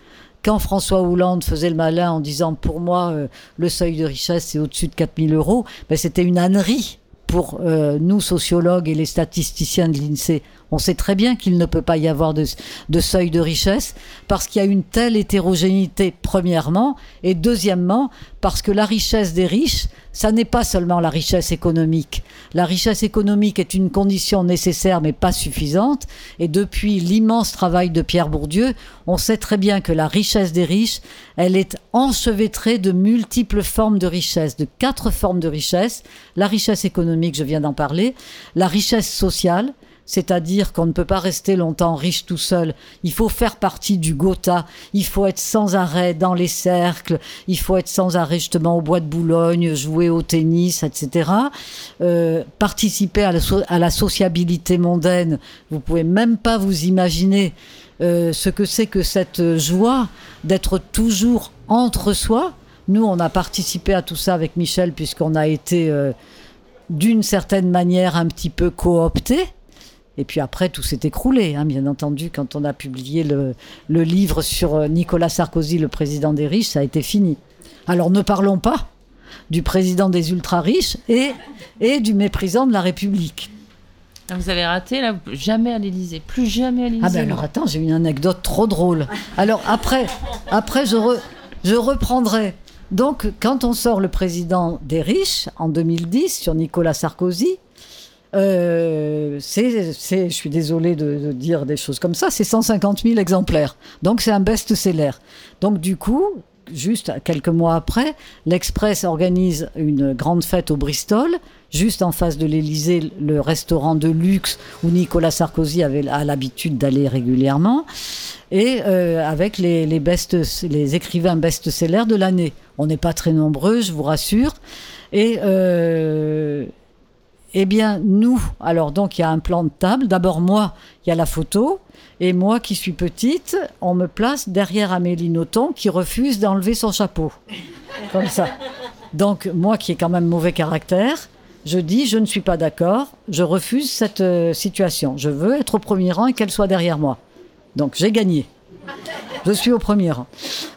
Quand François Hollande faisait le malin en disant pour moi euh, le seuil de richesse c'est au-dessus de 4000 euros, ben, c'était une ânerie pour euh, nous sociologues et les statisticiens de l'INSEE, on sait très bien qu'il ne peut pas y avoir de, seuil de richesse parce qu'il y a une telle hétérogénéité, premièrement, et deuxièmement, parce que la richesse des riches, ça n'est pas seulement la richesse économique. La richesse économique est une condition nécessaire mais pas suffisante. Et depuis l'immense travail de Pierre Bourdieu, on sait très bien que la richesse des riches, elle est enchevêtrée de multiples formes de richesse, de quatre formes de richesse. La richesse économique, je viens d'en parler. La richesse sociale, c'est-à-dire qu'on ne peut pas rester longtemps riche tout seul. Il faut faire partie du Gotha, il faut être sans arrêt dans les cercles, il faut être sans arrêt justement au bois de Boulogne, jouer au tennis, etc. Euh, participer à la, sociabilité mondaine, vous pouvez même pas vous imaginer euh, ce que c'est que cette joie d'être toujours entre soi. Nous, on a participé à tout ça avec Michel puisqu'on a été euh, d'une certaine manière un petit peu cooptés et puis après, tout s'est écroulé, hein, bien entendu, quand on a publié le, le, livre sur euh, Nicolas Sarkozy, le président des riches, ça a été fini. Alors ne parlons pas du président des ultra-riches et, et du méprisant de la République. Ah, vous avez raté, là, jamais à l'Élysée, plus jamais à l'Élysée. Ah ben alors attends, j'ai une anecdote trop drôle. Alors après, après je, re, je reprendrai. Donc quand on sort le président des riches en 2010 sur Nicolas Sarkozy, euh, c'est, je suis désolé de, dire des choses comme ça, c'est 150 000 exemplaires. Donc c'est un best-seller. Donc du coup, juste quelques mois après, l'Express organise une grande fête au Bristol, juste en face de l'Élysée, le restaurant de luxe où Nicolas Sarkozy avait l'habitude d'aller régulièrement, et euh, avec les, les, les écrivains best-sellers de l'année. On n'est pas très nombreux, je vous rassure. Et, euh, eh bien, nous, alors donc il y a un plan de table. D'abord moi, il y a la photo. Et moi qui suis petite, on me place derrière Amélie Nothomb qui refuse d'enlever son chapeau. Comme ça. Donc moi qui ai quand même mauvais caractère, je dis je ne suis pas d'accord, je refuse cette euh, situation. Je veux être au premier rang et qu'elle soit derrière moi. Donc j'ai gagné. Je suis au premier rang.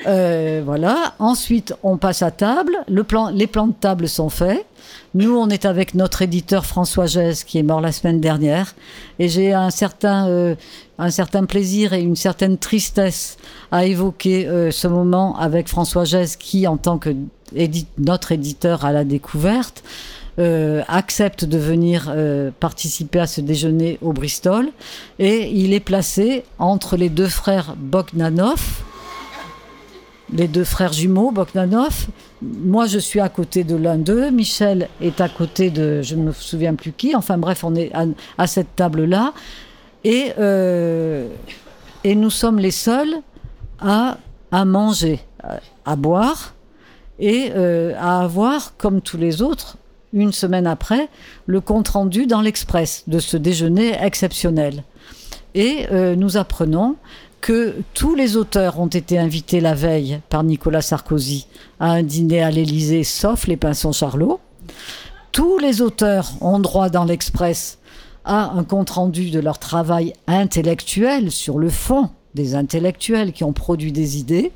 Euh, voilà. Ensuite, on passe à table. Le plan, les plans de table sont faits. Nous, on est avec notre éditeur François Gèze, qui est mort la semaine dernière. Et j'ai un certain, euh, un certain plaisir et une certaine tristesse à évoquer euh, ce moment avec François Gèze, qui, en tant que notre éditeur à la découverte, euh, accepte de venir euh, participer à ce déjeuner au Bristol. Et il est placé entre les deux frères Bogdanov, les deux frères jumeaux Bogdanov. Moi, je suis à côté de l'un d'eux. Michel est à côté de, je ne me souviens plus qui. Enfin bref, on est à, cette table-là. Et, euh, et nous sommes les seuls à, à manger, à, boire et à avoir, comme tous les autres, une semaine après, le compte-rendu dans l'Express de ce déjeuner exceptionnel. Et euh, nous apprenons que tous les auteurs ont été invités la veille par Nicolas Sarkozy à un dîner à l'Élysée, sauf les Pinsons Charlot. Tous les auteurs ont droit dans l'Express à un compte-rendu de leur travail intellectuel sur le fond des intellectuels qui ont produit des idées,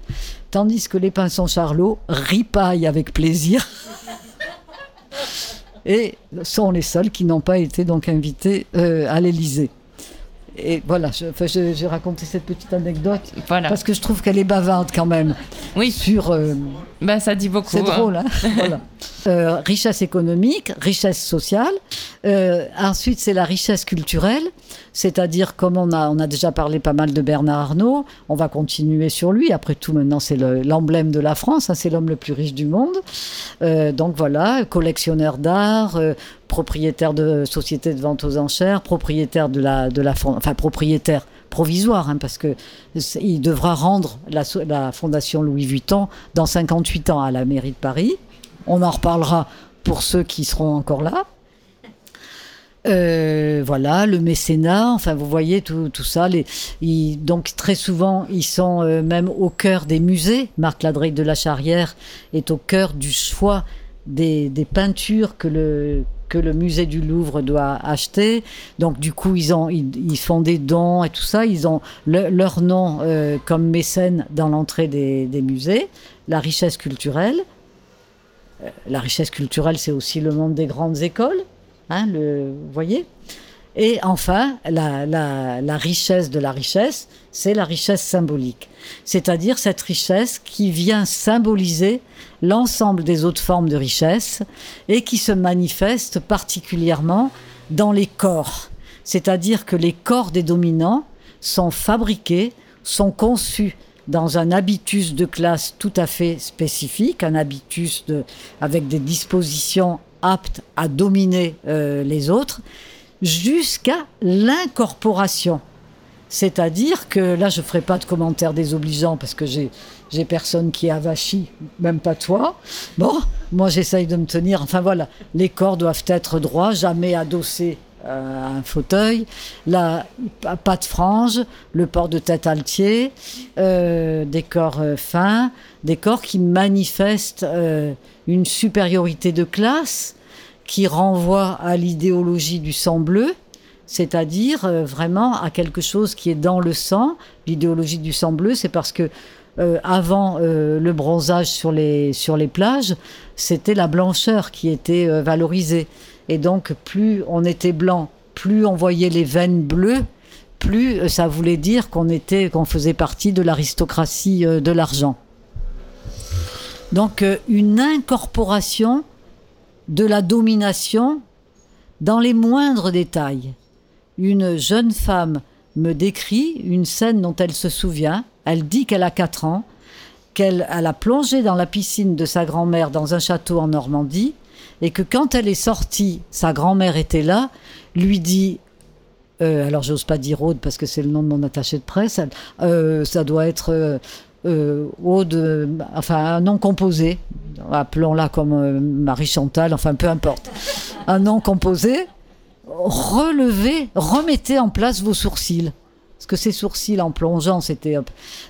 tandis que les Pinsons Charlot ripaillent avec plaisir et sont les seuls qui n'ont pas été donc invités euh, à l'Élysée. et voilà, j'ai raconté cette petite anecdote voilà. parce que je trouve qu'elle est bavarde quand même. Oui. Sur. Euh, bah, ça dit beaucoup. C'est hein. drôle, hein voilà. Euh, richesse économique, richesse sociale. Euh, ensuite, c'est la richesse culturelle, c'est-à-dire comme on a, on a déjà parlé pas mal de Bernard Arnault, on va continuer sur lui. Après tout, maintenant, c'est l'emblème de la France, hein, c'est l'homme le plus riche du monde. donc voilà, collectionneur d'art, propriétaire de société de vente aux enchères, propriétaire de la, de la enfin propriétaire provisoire, hein, parce que il devra rendre la, fondation Louis Vuitton dans 58 ans à la mairie de Paris. On en reparlera pour ceux qui seront encore là. Euh, voilà, le mécénat, enfin vous voyez tout, ça. Les, donc très souvent, ils sont euh, même au cœur des musées. Marc Ladrey de la Charrière est au cœur du choix des peintures que le, que le musée du Louvre doit acheter. Donc du coup, ils, ont, ils, font des dons et tout ça. Ils ont leur nom euh, comme mécène dans l'entrée des, musées. La richesse culturelle. Euh, la richesse culturelle, c'est aussi le monde des grandes écoles. Hein, vous voyez et enfin, la, richesse de la richesse, c'est la richesse symbolique. C'est-à-dire cette richesse qui vient symboliser l'ensemble des autres formes de richesse et qui se manifeste particulièrement dans les corps. C'est-à-dire que les corps des dominants sont fabriqués, sont conçus dans un habitus de classe tout à fait spécifique, un habitus de, avec des dispositions aptes à dominer euh, les autres jusqu'à l'incorporation. C'est-à-dire que là, je ne ferai pas de commentaires désobligeants parce que j'ai, personne qui est avachi, même pas toi. Bon, moi j'essaye de me tenir. Enfin voilà, les corps doivent être droits, jamais adossés à un fauteuil. La, pas de frange, le port de tête altier, euh, des corps euh, fins, des corps qui manifestent euh, une supériorité de classe qui renvoie à l'idéologie du sang bleu, c'est-à-dire euh, vraiment à quelque chose qui est dans le sang. L'idéologie du sang bleu, c'est parce que euh, avant euh, le bronzage sur les, plages, c'était la blancheur qui était valorisée. Et donc, plus on était blanc, plus on voyait les veines bleues, plus ça voulait dire qu'on était, qu'on faisait partie de l'aristocratie de l'argent. Donc, une incorporation de la domination dans les moindres détails. Une jeune femme me décrit une scène dont elle se souvient. Elle dit qu'elle a 4 ans, qu'elle a plongé dans la piscine de sa grand-mère dans un château en Normandie, et que quand elle est sortie, sa grand-mère était là, lui dit euh, alors j'ose pas dire Aude parce que c'est le nom de mon attaché de presse, euh, ça doit être euh, euh, Aude, enfin un nom composé, appelons-la comme Marie Chantal, enfin peu importe, un nom composé, relevez, remettez en place vos sourcils. Parce que ces sourcils en plongeant, c'était...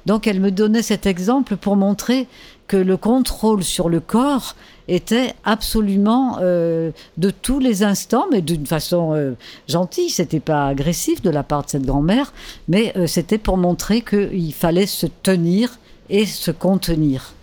Donc elle me donnait cet exemple pour montrer que le contrôle sur le corps était absolument euh, de tous les instants, mais d'une façon euh, gentille. C'était pas agressif de la part de cette grand-mère, mais euh, c'était pour montrer qu'il fallait se tenir et se contenir.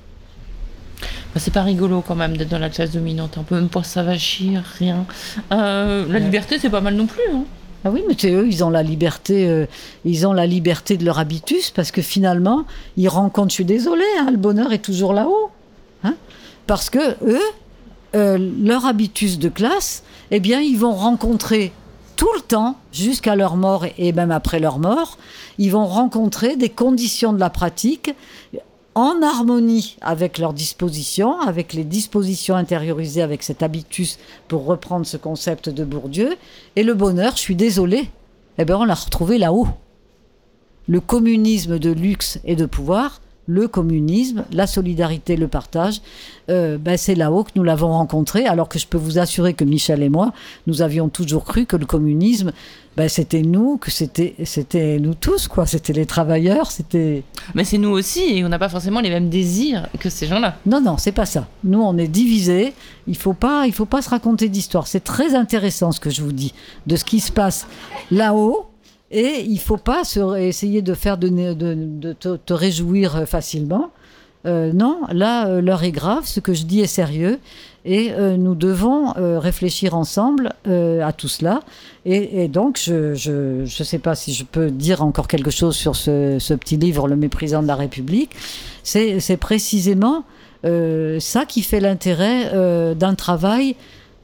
Bah, c'est pas rigolo quand même d'être dans la classe dominante. On peut même pas s'avachir, rien. Euh, la liberté, c'est pas mal non plus. Hein. Ah oui, mais eux, ils ont la liberté, euh, ils ont la liberté de leur habitus parce que finalement, ils rencontrent. Je suis désolée, hein, le bonheur est toujours là-haut, hein, parce que eux, euh, leur habitus de classe, eh bien, ils vont rencontrer tout le temps, jusqu'à leur mort et même après leur mort, ils vont rencontrer des conditions de la pratique en harmonie avec leurs dispositions, avec les dispositions intériorisées, avec cet habitus, pour reprendre ce concept de Bourdieu. Et le bonheur, je suis désolé, eh bien on l'a retrouvé là-haut. Le communisme de luxe et de pouvoir, le communisme, la solidarité, le partage, euh, ben c'est là-haut que nous l'avons rencontré, alors que je peux vous assurer que Michel et moi, nous avions toujours cru que le communisme, ben c'était nous, que c'était, c'était nous tous, quoi. C'était les travailleurs, c'était. Mais c'est nous aussi, et on n'a pas forcément les mêmes désirs que ces gens-là. Non, non, c'est pas ça. Nous, on est divisés. Il faut pas, il faut pas se raconter d'histoire. C'est très intéressant ce que je vous dis, de ce qui se passe là-haut et il faut pas se, essayer de faire de, te, réjouir facilement. non, là, l'heure est grave, ce que je dis est sérieux. Et nous devons réfléchir ensemble à tout cela. Et, donc, je ne sais pas si je peux dire encore quelque chose sur ce petit livre, Le méprisant de la République. C'est précisément ça qui fait l'intérêt d'un travail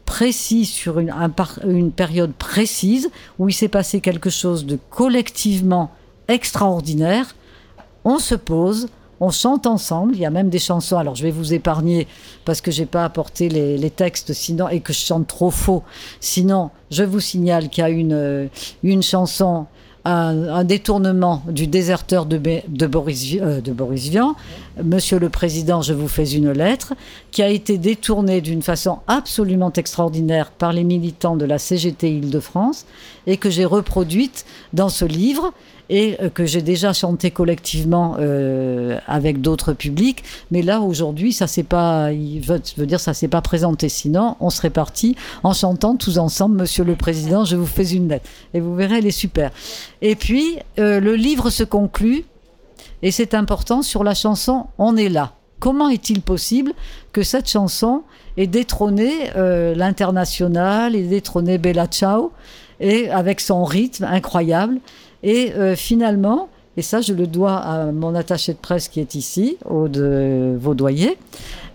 précis sur une, période précise où il s'est passé quelque chose de collectivement extraordinaire. On se pose, on chante ensemble. Il y a même des chansons. Alors je vais vous épargner parce que j'ai pas apporté les, textes sinon et que je chante trop faux. Sinon, je vous signale qu'il y a une, une chanson un, détournement du déserteur de, Boris, euh, de Boris Vian, Monsieur le Président, je vous fais une lettre, qui a été détournée d'une façon absolument extraordinaire par les militants de la CGT Île-de-France et que j'ai reproduite dans ce livre et euh, que j'ai déjà chanté collectivement euh, avec d'autres publics. Mais là, aujourd'hui, ça s'est pas, veut, veut, dire, ça s'est pas présenté. Sinon, on serait parti en chantant tous ensemble, Monsieur le Président, je vous fais une lettre. Et vous verrez, elle est super. Et puis, euh, le livre se conclut, et c'est important, sur la chanson On est là. Comment est-il possible que cette chanson ait détrôné l'international, ait détrôné Bella Ciao, et avec son rythme incroyable et euh, finalement, et ça je le dois à mon attaché de presse qui est ici, Aude Vaudoyer,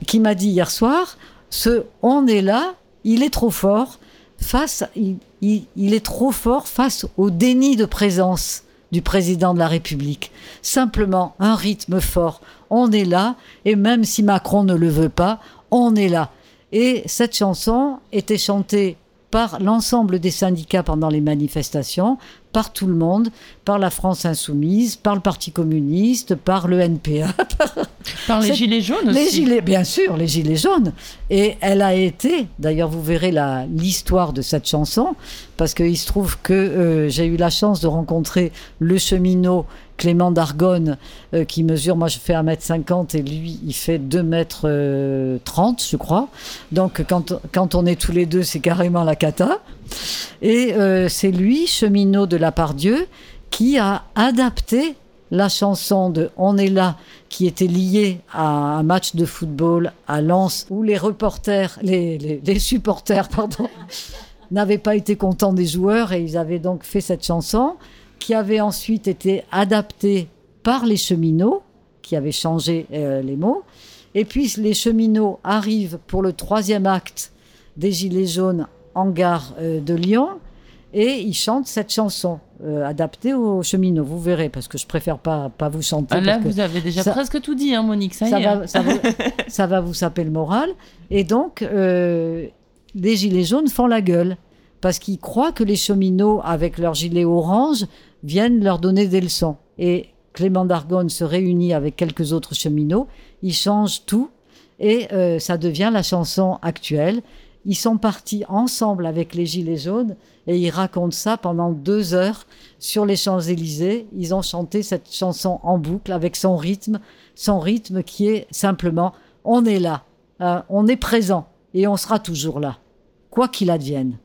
qui m'a dit hier soir, ce on est là, il est trop fort face, il, il est trop fort face au déni de présence du président de la République. Simplement un rythme fort. On est là, et même si Macron ne le veut pas, on est là. Et cette chanson était chantée par l'ensemble des syndicats pendant les manifestations, par tout le monde, par la France insoumise, par le Parti communiste, par le NPA. Par les gilets jaunes aussi. Les gilets, bien sûr, les gilets jaunes. Et elle a été, d'ailleurs vous verrez l'histoire de cette chanson, parce qu'il se trouve que euh, j'ai eu la chance de rencontrer le cheminot Clément d'Argonne, euh, qui mesure, moi je fais 1m50 et lui il fait 2m30, euh, je crois. Donc quand, on est tous les deux, c'est carrément la cata. Et c'est lui, cheminot de la part Dieu, qui a adapté la chanson de On est là, qui était liée à un match de football à Lens, où les reporters, les, supporters, pardon, n'avaient pas été contents des joueurs et ils avaient donc fait cette chanson qui avait ensuite été adapté par les cheminots, qui avaient changé euh, les mots. Et puis les cheminots arrivent pour le troisième acte des Gilets jaunes en gare euh, de Lyon et ils chantent cette chanson euh, adaptée aux cheminots. Vous verrez, parce que je préfère pas, pas vous chanter. Ah, là, vous avez déjà presque tout dit, hein, Monique, ça, y est. Va, ça, va, ça, va, vous saper le moral. Et donc, les Gilets jaunes font la gueule parce qu'ils croient que les cheminots, avec leur gilet orange, viennent leur donner des leçons. Et Clément d'Argonne se réunit avec quelques autres cheminots, ils changent tout et euh, ça devient la chanson actuelle. Ils sont partis ensemble avec les Gilets jaunes et ils racontent ça pendant deux heures sur les Champs-Élysées. Ils ont chanté cette chanson en boucle avec son rythme, son rythme qui est simplement on est là, hein, on est présent et on sera toujours là, quoi qu'il advienne.